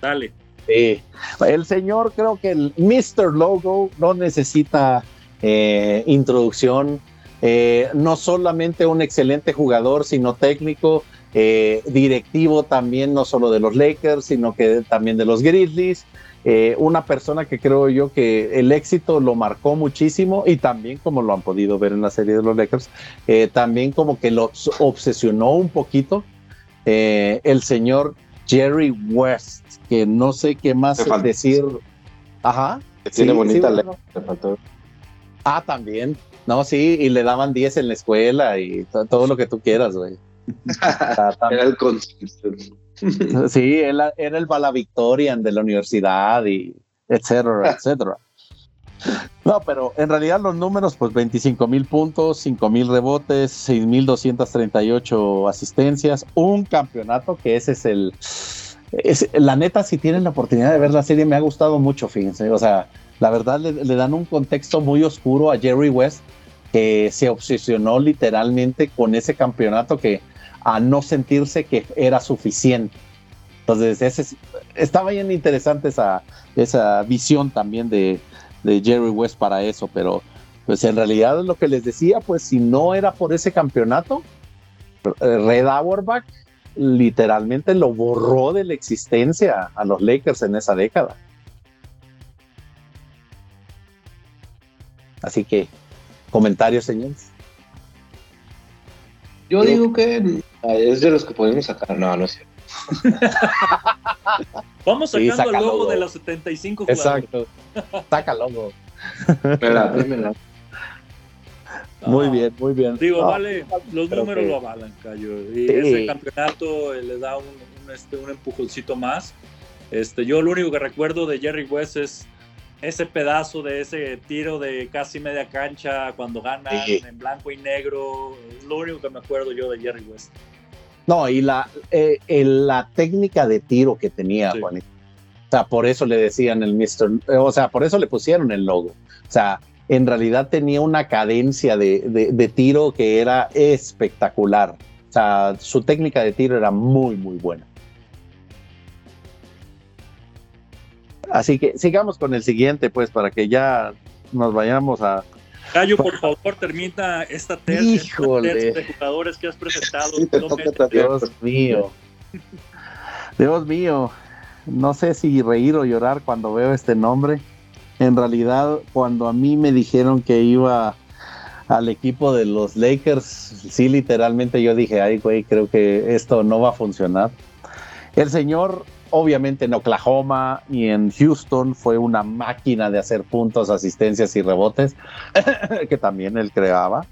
Dale. Sí. El señor, creo que el Mr. Logo no necesita eh, introducción eh, no solamente un excelente jugador, sino técnico, eh, directivo también, no solo de los Lakers, sino que también de los Grizzlies. Eh, una persona que creo yo que el éxito lo marcó muchísimo y también como lo han podido ver en la serie de los Lakers, también como que lo obsesionó un poquito el señor Jerry West, que no sé qué más decir. Ajá. tiene bonita Ah, también, no, sí, y le daban 10 en la escuela y todo lo que tú quieras, güey. era el Sí, era, era el valedictorian de la universidad y etcétera, etcétera. No, pero en realidad los números, pues 25 mil puntos, 5 mil rebotes, 6 mil 238 asistencias, un campeonato que ese es el... Es, la neta, si tienen la oportunidad de ver la serie, me ha gustado mucho, fíjense. O sea, la verdad le, dan un contexto muy oscuro a Jerry West, que se obsesionó literalmente con ese campeonato que a no sentirse que era suficiente. Entonces, ese, estaba bien interesante esa, esa visión también de, Jerry West para eso, pero pues en realidad lo que les decía, pues si no era por ese campeonato, Red Auerbach literalmente lo borró de la existencia a los Lakers en esa década. Así que, comentarios, señores. Yo digo que es de los que podemos sacar. No, no es cierto. Vamos sacando el logo, de los 75 jugadores. Exacto. Saca logo. Espera, Muy bien, muy bien. Digo, vale, los números lo avalan, Cayo. Y ese campeonato le da un, este, un empujoncito más. Este, yo lo único que recuerdo de Jerry West es ese pedazo de ese tiro de casi media cancha cuando gana en blanco y negro, lo único que me acuerdo yo de Jerry West. No, y la, eh, la técnica de tiro que tenía, Juanito. O sea, por eso le decían el Mr. O sea, por eso le pusieron el logo. O sea, en realidad tenía una cadencia de, tiro que era espectacular. O sea, su técnica de tiro era muy, muy buena. Así que sigamos con el siguiente, pues, para que ya nos vayamos a. Cayo, por favor, termina esta tercia de jugadores que has presentado. Dios mío. Dios mío. No sé si reír o llorar cuando veo este nombre en realidad cuando a mí me dijeron que iba al equipo de los Lakers, sí literalmente yo dije, ay güey, creo que esto no va a funcionar. El señor obviamente en Oklahoma y en Houston fue una máquina de hacer puntos, asistencias y rebotes, que también él creaba.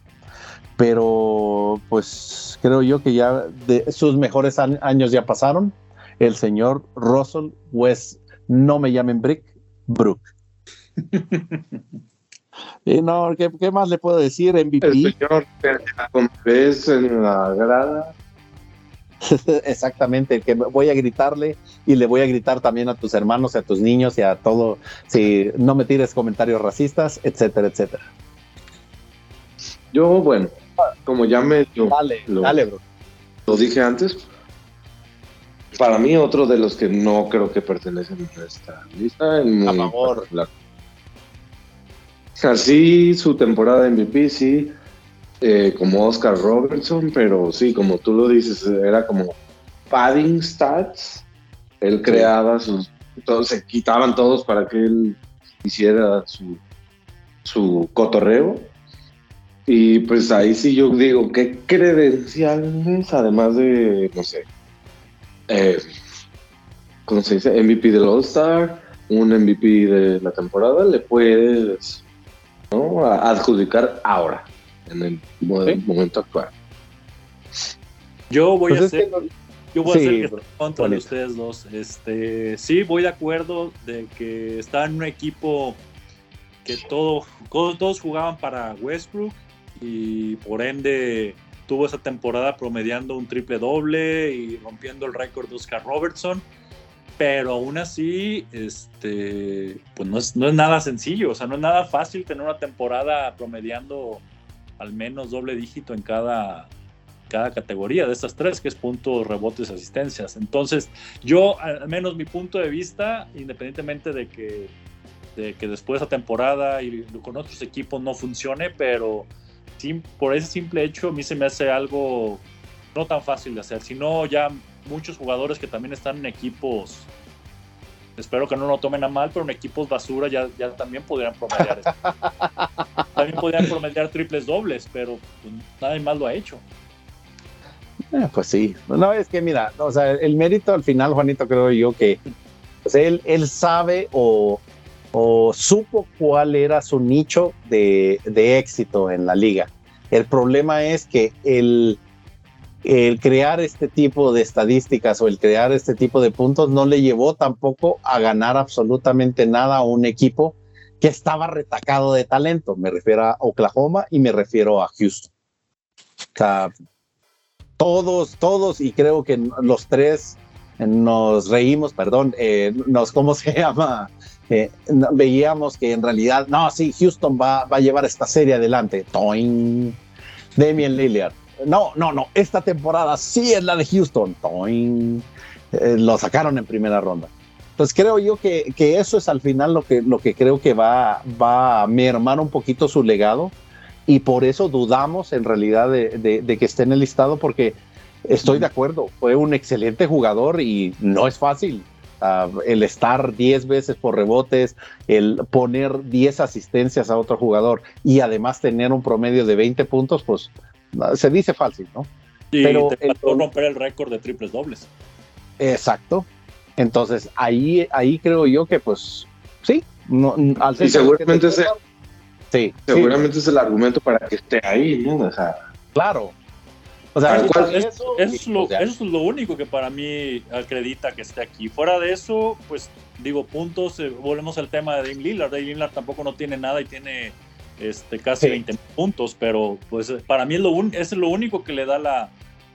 Pero pues creo yo que ya de sus mejores años ya pasaron. El señor Russell West, no me llamen Brick, Brook. y no, ¿qué, más le puedo decir? MVP. El señor en la grada. Exactamente, que voy a gritarle y le voy a gritar también a tus hermanos y a tus niños y a todo, si no me tires comentarios racistas, etcétera, etcétera. Yo, bueno, como ya me dale, dale, bro. lo dije antes, para mí otro de los que no creo que pertenecen a esta lista, a favor. Así su temporada de MVP, sí, eh, como Oscar Robertson, pero sí, como tú lo dices, era como padding stats. Él creaba sus. Todos, se quitaban todos para que él hiciera su, su cotorreo. Y pues ahí sí yo digo, ¿qué credenciales, además de, no sé, eh, ¿cómo se dice? MVP del All-Star, un MVP de la temporada, le puedes ¿no? adjudicar ahora, en el momento actual. Yo voy a pues hacer, yo voy a hacer contra de ustedes dos. Este, sí, voy de acuerdo de que está en un equipo que todo, todos jugaban para Westbrook y por ende tuvo esa temporada promediando un triple doble y rompiendo el récord de Oscar Robertson pero aún así, este, pues no es, no es nada sencillo, o sea, no es nada fácil tener una temporada promediando al menos doble dígito en cada, cada categoría de estas tres, que es puntos, rebotes, asistencias. Entonces, yo, al menos mi punto de vista, independientemente de que, de que después de esa temporada y con otros equipos no funcione, pero por ese simple hecho a mí se me hace algo no tan fácil de hacer, sino ya muchos jugadores que también están en equipos, espero que no lo tomen a mal, pero en equipos basura ya, ya también podrían promediar. también podrían promediar triples dobles, pero pues, nadie más lo ha hecho. Eh, pues sí, no es que mira, o sea, el mérito al final, Juanito, creo yo que pues, él, él sabe o, o, supo cuál era su nicho de, de éxito en la liga. El problema es que el, el crear este tipo de estadísticas o el crear este tipo de puntos no le llevó tampoco a ganar absolutamente nada a un equipo que estaba retacado de talento. Me refiero a Oklahoma y me refiero a Houston. O sea, todos, todos, y creo que los tres nos reímos, perdón, eh, nos, ¿cómo se llama? Eh, veíamos que en realidad, no, sí, Houston va, va a llevar esta serie adelante. Toing. Damian Lillard no, no, no, esta temporada sí es la de Houston. Eh, lo sacaron en primera ronda. Entonces creo yo que, que, eso es al final lo que, lo que creo que va, va a mermar un poquito su legado y por eso dudamos en realidad de, de, que esté en el listado porque estoy de acuerdo, fue un excelente jugador y no es fácil. Ah, el estar 10 veces por rebotes, el poner 10 asistencias a otro jugador y además tener un promedio de 20 puntos, pues se dice fácil, ¿no? Pero te romper el récord de triples dobles. Exacto. Entonces, ahí, ahí creo yo que, pues, sí. No, y seguramente, ese, sí, seguramente es el argumento para que esté ahí, ¿no? O sea, claro. O sea, eso, es lo, eso, es lo, único que para mí acredita que esté aquí. Fuera de eso, pues digo, puntos, eh, volvemos al tema de Dame Lillard. Dame Lillard tampoco no tiene nada y tiene este, casi 20 puntos, pero pues para mí es lo, es lo único que le da la,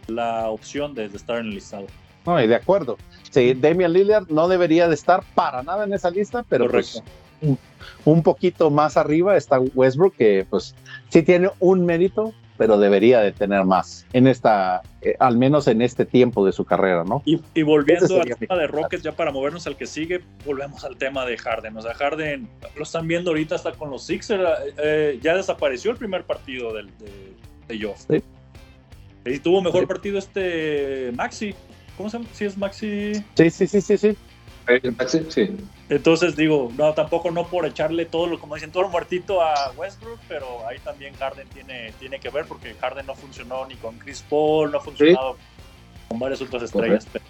la opción de, estar en el listado. No, y de acuerdo. Sí, Damian Lillard no debería de estar para nada en esa lista, pero pues, un, un, poquito más arriba está Westbrook, que pues sí tiene un mérito, pero debería de tener más en esta, eh, al menos en este tiempo de su carrera, ¿no? Y, y volviendo al tema de Rockets, ya para movernos al que sigue, volvemos al tema de Harden. O sea, Harden lo están viendo ahorita hasta con los Sixers, eh, ya desapareció el primer partido del, de, de Joff. Sí. Y tuvo mejor sí. partido este Maxi. ¿Cómo se llama? ¿Sí es Maxi? Sí, sí, sí, sí, sí. Sí. Entonces digo, no, tampoco no por echarle todo lo, como dicen, todo el muertito a Westbrook, pero ahí también Harden tiene, tiene que ver porque Harden no funcionó ni con Chris Paul, no ha funcionado sí. con varias otras estrellas. Pero,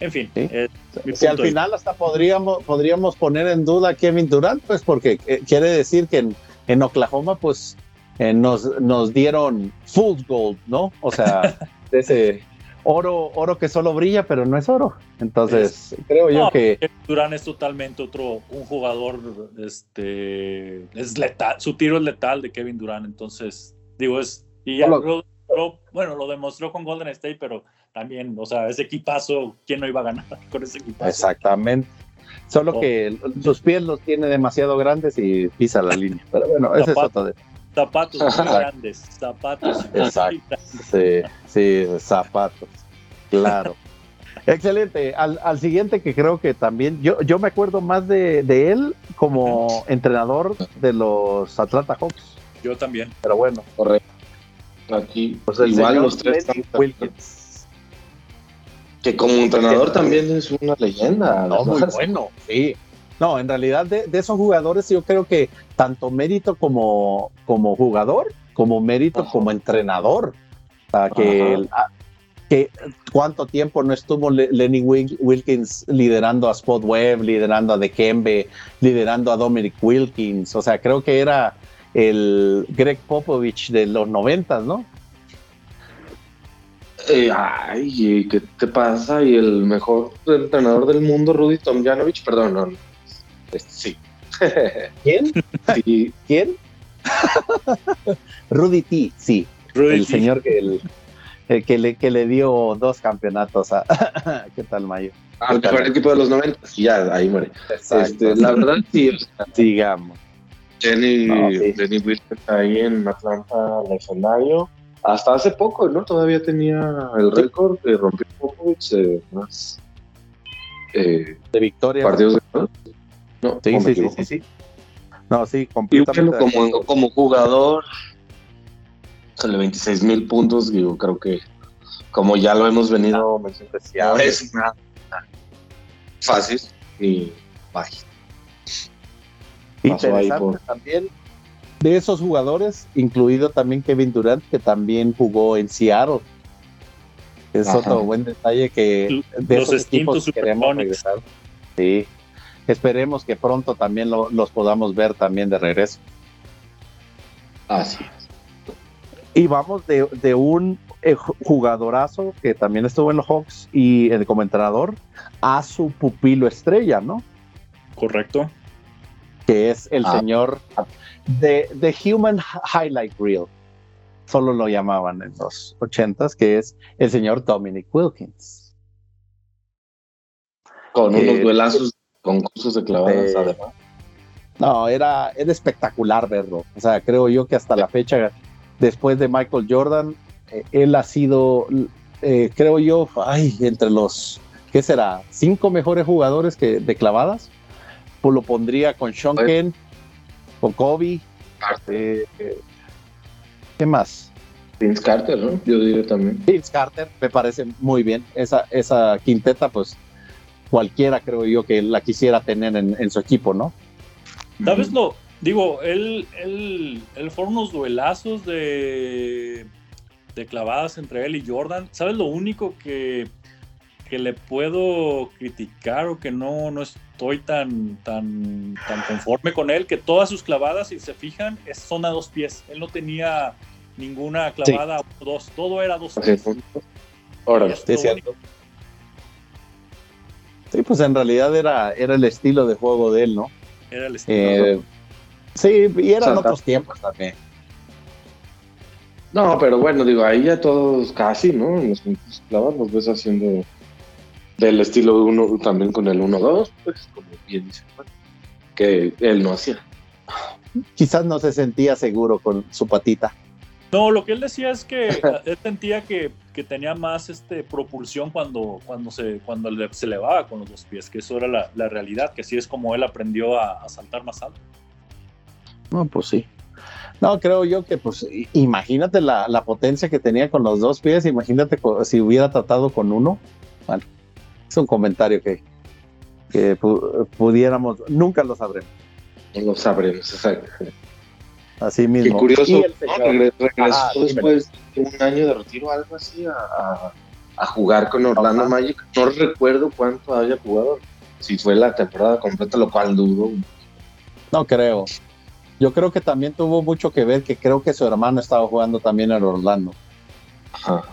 en fin. Sí. Eh, si al final hasta podríamos, podríamos poner en duda a Kevin Durant, pues porque eh, quiere decir que en, en Oklahoma, pues eh, nos, nos dieron full gold, ¿no? O sea, ese oro, oro que solo brilla, pero no es oro. Entonces, es, creo yo no, que. Durán es totalmente otro, un jugador, este, es letal, su tiro es letal de Kevin Durán. Entonces, digo, es. Y ya lo, lo, bueno, lo demostró con Golden State, pero también, o sea, ese equipazo, ¿quién no iba a ganar con ese equipazo? Exactamente. Solo oh. que sus pies los tiene demasiado grandes y pisa la línea. Pero bueno, ese es otro de. Zapatos muy grandes, zapatos. Exacto. Sí, sí, zapatos. Claro. Excelente. Al, al, siguiente que creo que también, yo, yo me acuerdo más de, de él como entrenador de los Atlanta Hawks. Yo también. Pero bueno. Correcto. Aquí, pues igual los tres. Wilkins. Que como entrenador también es una leyenda. No, muy bueno, sí. No, en realidad de, de, esos jugadores yo creo que tanto mérito como, como jugador, como mérito Ajá. como entrenador. O sea, que, que cuánto tiempo no estuvo Lenny Wilkins liderando a Spot Webb, liderando a Dikembe, liderando a Dominic Wilkins. O sea, creo que era el Greg Popovich de los noventas, ¿no? Eh, ay, ¿qué te pasa? Y el mejor entrenador del mundo, Rudy Tomjanovich, perdón, no, Sí. ¿Quién? Sí. ¿Quién? Rudy T, sí. Rudy el T. señor que, el, el que, le, que le dio dos campeonatos a. ¿Qué tal, Mayo? Al mejor equipo de los 90 y ya ahí muere. Este, la verdad, sí. Digamos. Jenny, no, sí. Jenny Wilson ahí en Atlanta, legendario. Hasta hace poco, ¿no? Todavía tenía el récord que rompió Popovich de más. Eh, de victoria. Partidos de. No, sí, sí, sí, sí, sí, No, sí, completamente. Como, como jugador, sale 26 mil puntos, digo, creo que como ya lo hemos venido mencionando, no es nada fácil y básico. Interesante por... también de esos jugadores, incluido también Kevin Durant, que también jugó en Seattle. Es Ajá. otro buen detalle que de Los esos equipos queremos regresar. Sí, esperemos que pronto también lo, los podamos ver también de regreso. Así es. Y vamos de, de un eh, jugadorazo que también estuvo en los Hawks y eh, como entrenador a su pupilo estrella, ¿no? Correcto. Que es el ah. señor de The Human Highlight Reel. Solo lo llamaban en los ochentas, que es el señor Dominic Wilkins. Con unos duelazos concursos de clavadas, además. No, era, era espectacular verlo. O sea, creo yo que hasta la fecha, después de Michael Jordan, eh, él ha sido, eh, creo yo, ay, entre los, ¿qué será? Cinco mejores jugadores que, de clavadas. Pues lo pondría con Sean Kent, con Kobe. Eh, ¿Qué más? Vince Carter, ¿no? Yo diría también. Vince Carter, me parece muy bien. Esa, esa quinteta, pues cualquiera creo yo que la quisiera tener en, en su equipo, ¿no? ¿Sabes lo? Digo, él, él, él fueron unos duelazos de, de clavadas entre él y Jordan. ¿Sabes lo único que, que le puedo criticar o que no, no estoy tan, tan, tan conforme con él? Que todas sus clavadas, si se fijan, son a dos pies. Él no tenía ninguna clavada sí. a dos, todo era dos pies. Ahora, es cierto. Sí, pues en realidad era, era el estilo de juego de él, ¿no? Era el estilo. Eh, sí, y eran Santa. otros tiempos también. No, pero bueno, digo, ahí ya todos casi, ¿no? En los clavas los ves haciendo del estilo uno también con el 1-2, pues como bien dice, que él no hacía. Quizás no se sentía seguro con su patita. No, lo que él decía es que él sentía que, que, tenía más este, propulsión cuando, cuando, se, cuando se elevaba con los dos pies, que eso era la, la realidad, que así es como él aprendió a, a, saltar más alto. No, pues sí. No, creo yo que, pues, imagínate la, la potencia que tenía con los dos pies, imagínate si hubiera tratado con uno. Bueno, es un comentario que, que pudiéramos, nunca lo sabremos. No lo sabremos, exacto. Así mismo. Qué curioso, ¿no? regresó ah, después de un año de retiro, algo así, a, a jugar con Orlando Ajá. Magic. No recuerdo cuánto haya jugado, si fue la temporada completa, lo cual dudo. No creo. Yo creo que también tuvo mucho que ver que creo que su hermano estaba jugando también en Orlando. Ajá.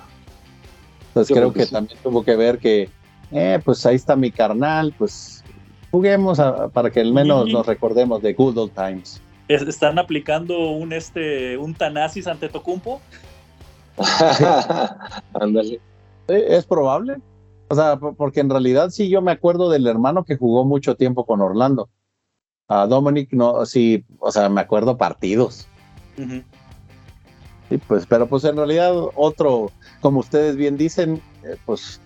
Entonces Yo creo, creo que, que sí. también tuvo que ver que, eh, pues ahí está mi carnal, pues juguemos a, para que al menos nos recordemos de Good Old Times. ¿Están aplicando un este un Tanasis ante Tocumpo? Ándale. es probable. O sea, porque en realidad sí yo me acuerdo del hermano que jugó mucho tiempo con Orlando. A Dominic no, sí, o sea, me acuerdo partidos. Uh -huh. Sí, pues, pero pues en realidad otro, como ustedes bien dicen, eh, pues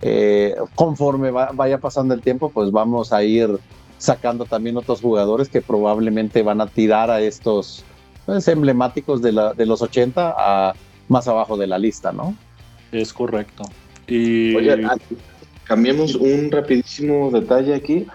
eh, conforme va, vaya pasando el tiempo, pues vamos a ir sacando también otros jugadores que probablemente van a tirar a estos pues, emblemáticos de, la, de, los 80 a más abajo de la lista, ¿no? Es correcto. Y... Oye, cambiemos un rapidísimo detalle aquí.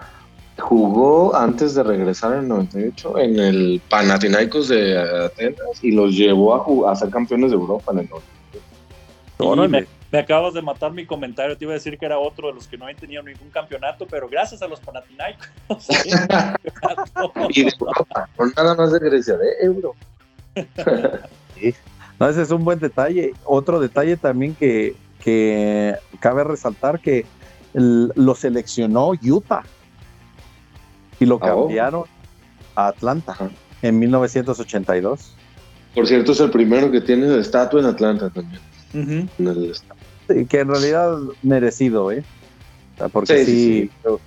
Jugó antes de regresar en el 98 en el Panathinaikos de Atenas y los llevó a, jugar, a ser campeones de Europa en el 98. Me, acabas de matar mi comentario. Te iba a decir que era otro de los que no habían tenido ningún campeonato, pero gracias a los Panathinaikos. y de Europa, no nada más de Grecia, de euro. sí. No, ese es un buen detalle. Otro detalle también que, que cabe resaltar que el, lo seleccionó Utah y lo cambiaron oh. a Atlanta Ajá. en 1982. Por cierto, es el primero que tiene estatua en Atlanta también. Uh -huh. en el que en realidad merecido, ¿eh? Porque sí, sí, sí creo,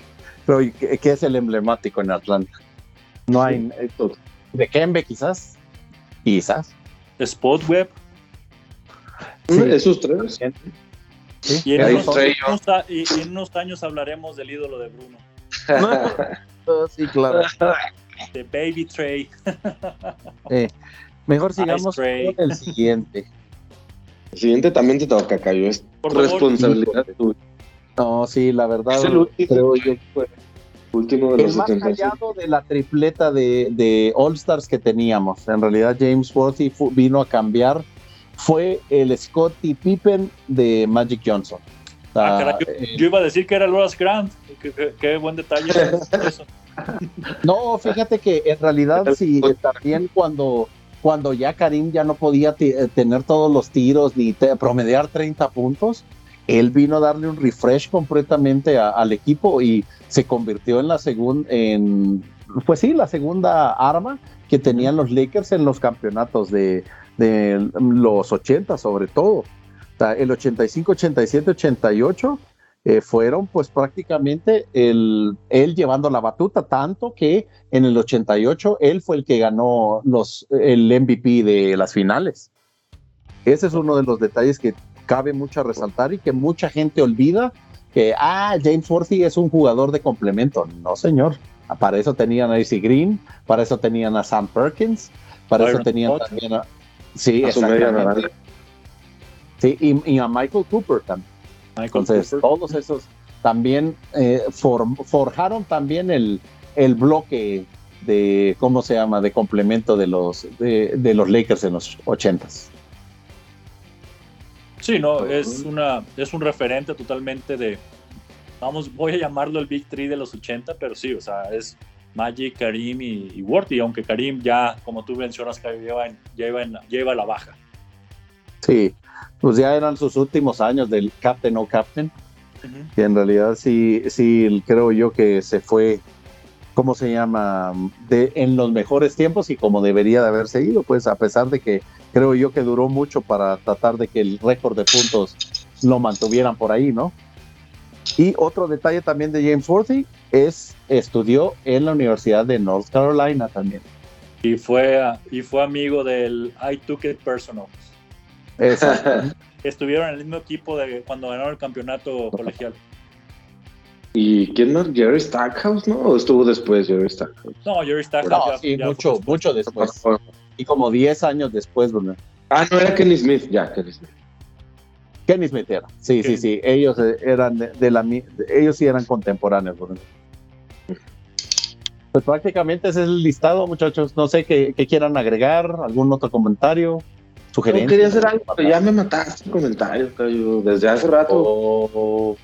creo que, que, es el emblemático en Atlanta. No hay. De Kembe, quizás. Quizás. Spot Web. Sí. Esos tres. Sí. Y, en unos, unos, y, en unos años hablaremos del ídolo de Bruno. sí, claro. De Baby Trey. Eh, mejor sigamos con el siguiente. El siguiente también te toca, Cayo. Es Por responsabilidad tuya. No, sí, la verdad. Es el último, creo yo fue último de el los más callado de la tripleta de, de All Stars que teníamos. En realidad, James Worthy vino a cambiar. Fue el Scottie Pippen de Magic Johnson. Ah, caray, yo, eh, yo, iba a decir que era Loras Grant. Qué, buen detalle. eso. No, fíjate que en realidad sí, también cuando, cuando ya Karim ya no podía tener todos los tiros ni promediar 30 puntos, él vino a darle un refresh completamente al equipo y se convirtió en la segunda, en, pues sí, la segunda arma que tenían los Lakers en los campeonatos de, de los 80 sobre todo. O sea, el 85, 87, 88 eh, fueron pues prácticamente el, él llevando la batuta, tanto que en el 88 él fue el que ganó los, el MVP de las finales. Ese es uno de los detalles que cabe mucho a resaltar y que mucha gente olvida que, ah, James Worthy es un jugador de complemento. No, señor. Para eso tenían a AC Green, para eso tenían a Sam Perkins, para Byron eso tenían Scott. también a... Sí, a exactamente. Sí, y, y, a Michael Cooper también. Entonces, Cooper. todos esos también eh, for, forjaron también el, el bloque de, ¿cómo se llama?, de complemento de los, de, de los Lakers en los ochentas. Sí, no, es una es un referente totalmente de vamos, voy a llamarlo el Big Three de los 80, pero sí, o sea, es Magic, Karim y, y Worthy, aunque Karim ya, como tú mencionas, lleva, en, lleva, en, lleva la baja. Sí, pues ya eran sus últimos años del Captain o Captain, uh -huh. y en realidad sí, sí creo yo que se fue, ¿cómo se llama? De, en los mejores tiempos y como debería de haberse ido, pues a pesar de que creo yo que duró mucho para tratar de que el récord de puntos lo mantuvieran por ahí, ¿no? Y otro detalle también de James Worthy es estudió en la Universidad de North Carolina también. Y fue, y fue amigo del I Took It Personal. Exacto. Estuvieron en el mismo equipo de cuando ganaron el campeonato colegial. ¿Y quién más? Jerry Stackhouse, ¿no? ¿O estuvo después Jerry Stackhouse? No, Jerry Stackhouse. No, ya- sí, ya mucho, fue- mucho después. Y como 10 años después, Bruno. Ah, no, era Kenny Smith, ya, Kenny Smith. Kenny Smith era. Sí, sí, Kenny. sí. Ellos eh, eran de, la ellos sí eran contemporáneos, Bruno. Pues prácticamente ese es el listado, muchachos. No sé qué, qué quieran agregar, algún otro comentario, No sugerencia. quería hacer algo, pero ya me mataste el comentario, Cayo. Desde hace rato. Oh,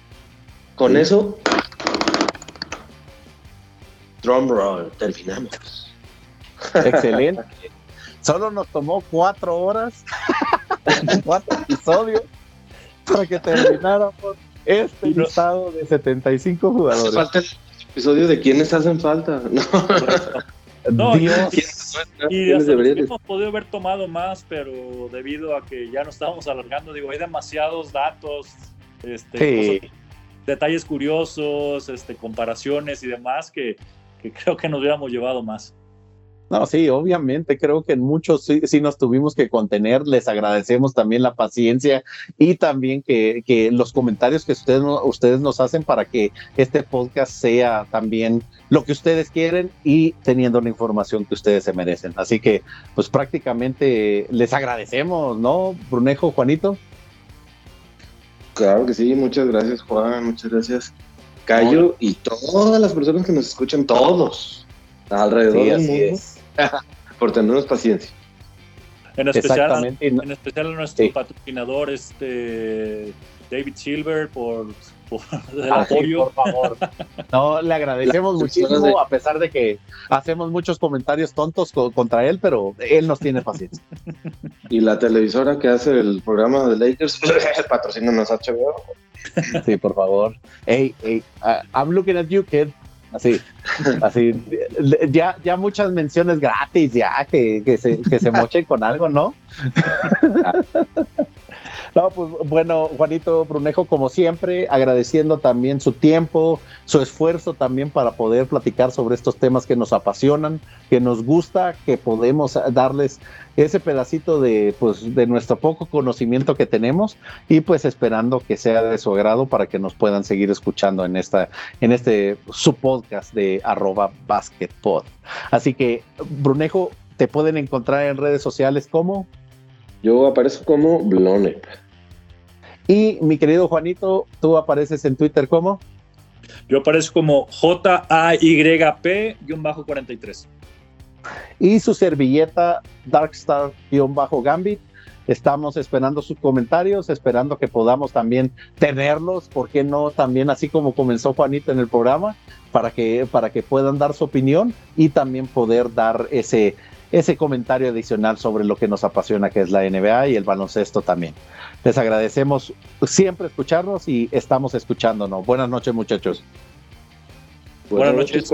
Con sí. eso. Drum roll, terminamos. excelente. Solo nos tomó cuatro horas, cuatro episodios, para que termináramos este no- listado de 75 Hace jugadores. falta el episodio de quiénes hacen falta. No, No, y- Dios. Y ¿Quiénes hasta deberían de- hemos podido haber tomado más, pero debido a que ya nos estábamos alargando, digo, hay demasiados datos, este, Sí. cosas- detalles curiosos, este, comparaciones y demás que, que creo que nos hubiéramos llevado más. No, sí, obviamente, creo que en muchos sí, sí nos tuvimos que contener, les agradecemos también la paciencia y también que, que los comentarios que ustedes, ustedes nos hacen para que este podcast sea también lo que ustedes quieren y teniendo la información que ustedes se merecen. Así que, pues prácticamente les agradecemos, ¿no, Brunejo, Juanito? Claro que sí, muchas gracias, Juan, muchas gracias. Cayo y todas las personas que nos escuchan, todos, alrededor Sí, del así mundo, es. por tenernos paciencia. En especial, en a nuestro Sí. patrocinador, este, David Silver, por, por el Ah, sí, apoyo. por favor. No, le agradecemos muchísimo, de- a pesar de que hacemos muchos comentarios tontos co- contra él, pero él nos tiene paciencia. Y la televisora que hace el programa de Lakers, patrocínanos HBO. Sí, por favor. Hey, hey, I'm looking at you, kid. Así, así. Ya, ya muchas menciones gratis, ya, que, que, se, que se mochen con algo, ¿no? No, pues bueno, Juanito Brunejo, como siempre, agradeciendo también su tiempo, su esfuerzo también para poder platicar sobre estos temas que nos apasionan, que nos gusta, que podemos darles ese pedacito de, pues, de nuestro poco conocimiento que tenemos y pues esperando que sea de su agrado para que nos puedan seguir escuchando en esta, en este su podcast de arroba basketpod. Así que, Brunejo, te pueden encontrar en redes sociales como Yo aparezco como Blonep. y mi querido Juanito, tú apareces en Twitter como Yo aparezco como JAYP-43. Y su servilleta Darkstar-Gambit. Estamos esperando sus comentarios, esperando que podamos también tenerlos, ¿por qué no? También así como comenzó Juanito en el programa, para que, para que puedan dar su opinión y también poder dar ese, ese comentario adicional sobre lo que nos apasiona, que es la NBA y el baloncesto también. Les agradecemos siempre escucharnos y estamos escuchándonos. Buenas noches, muchachos. Buenas noches.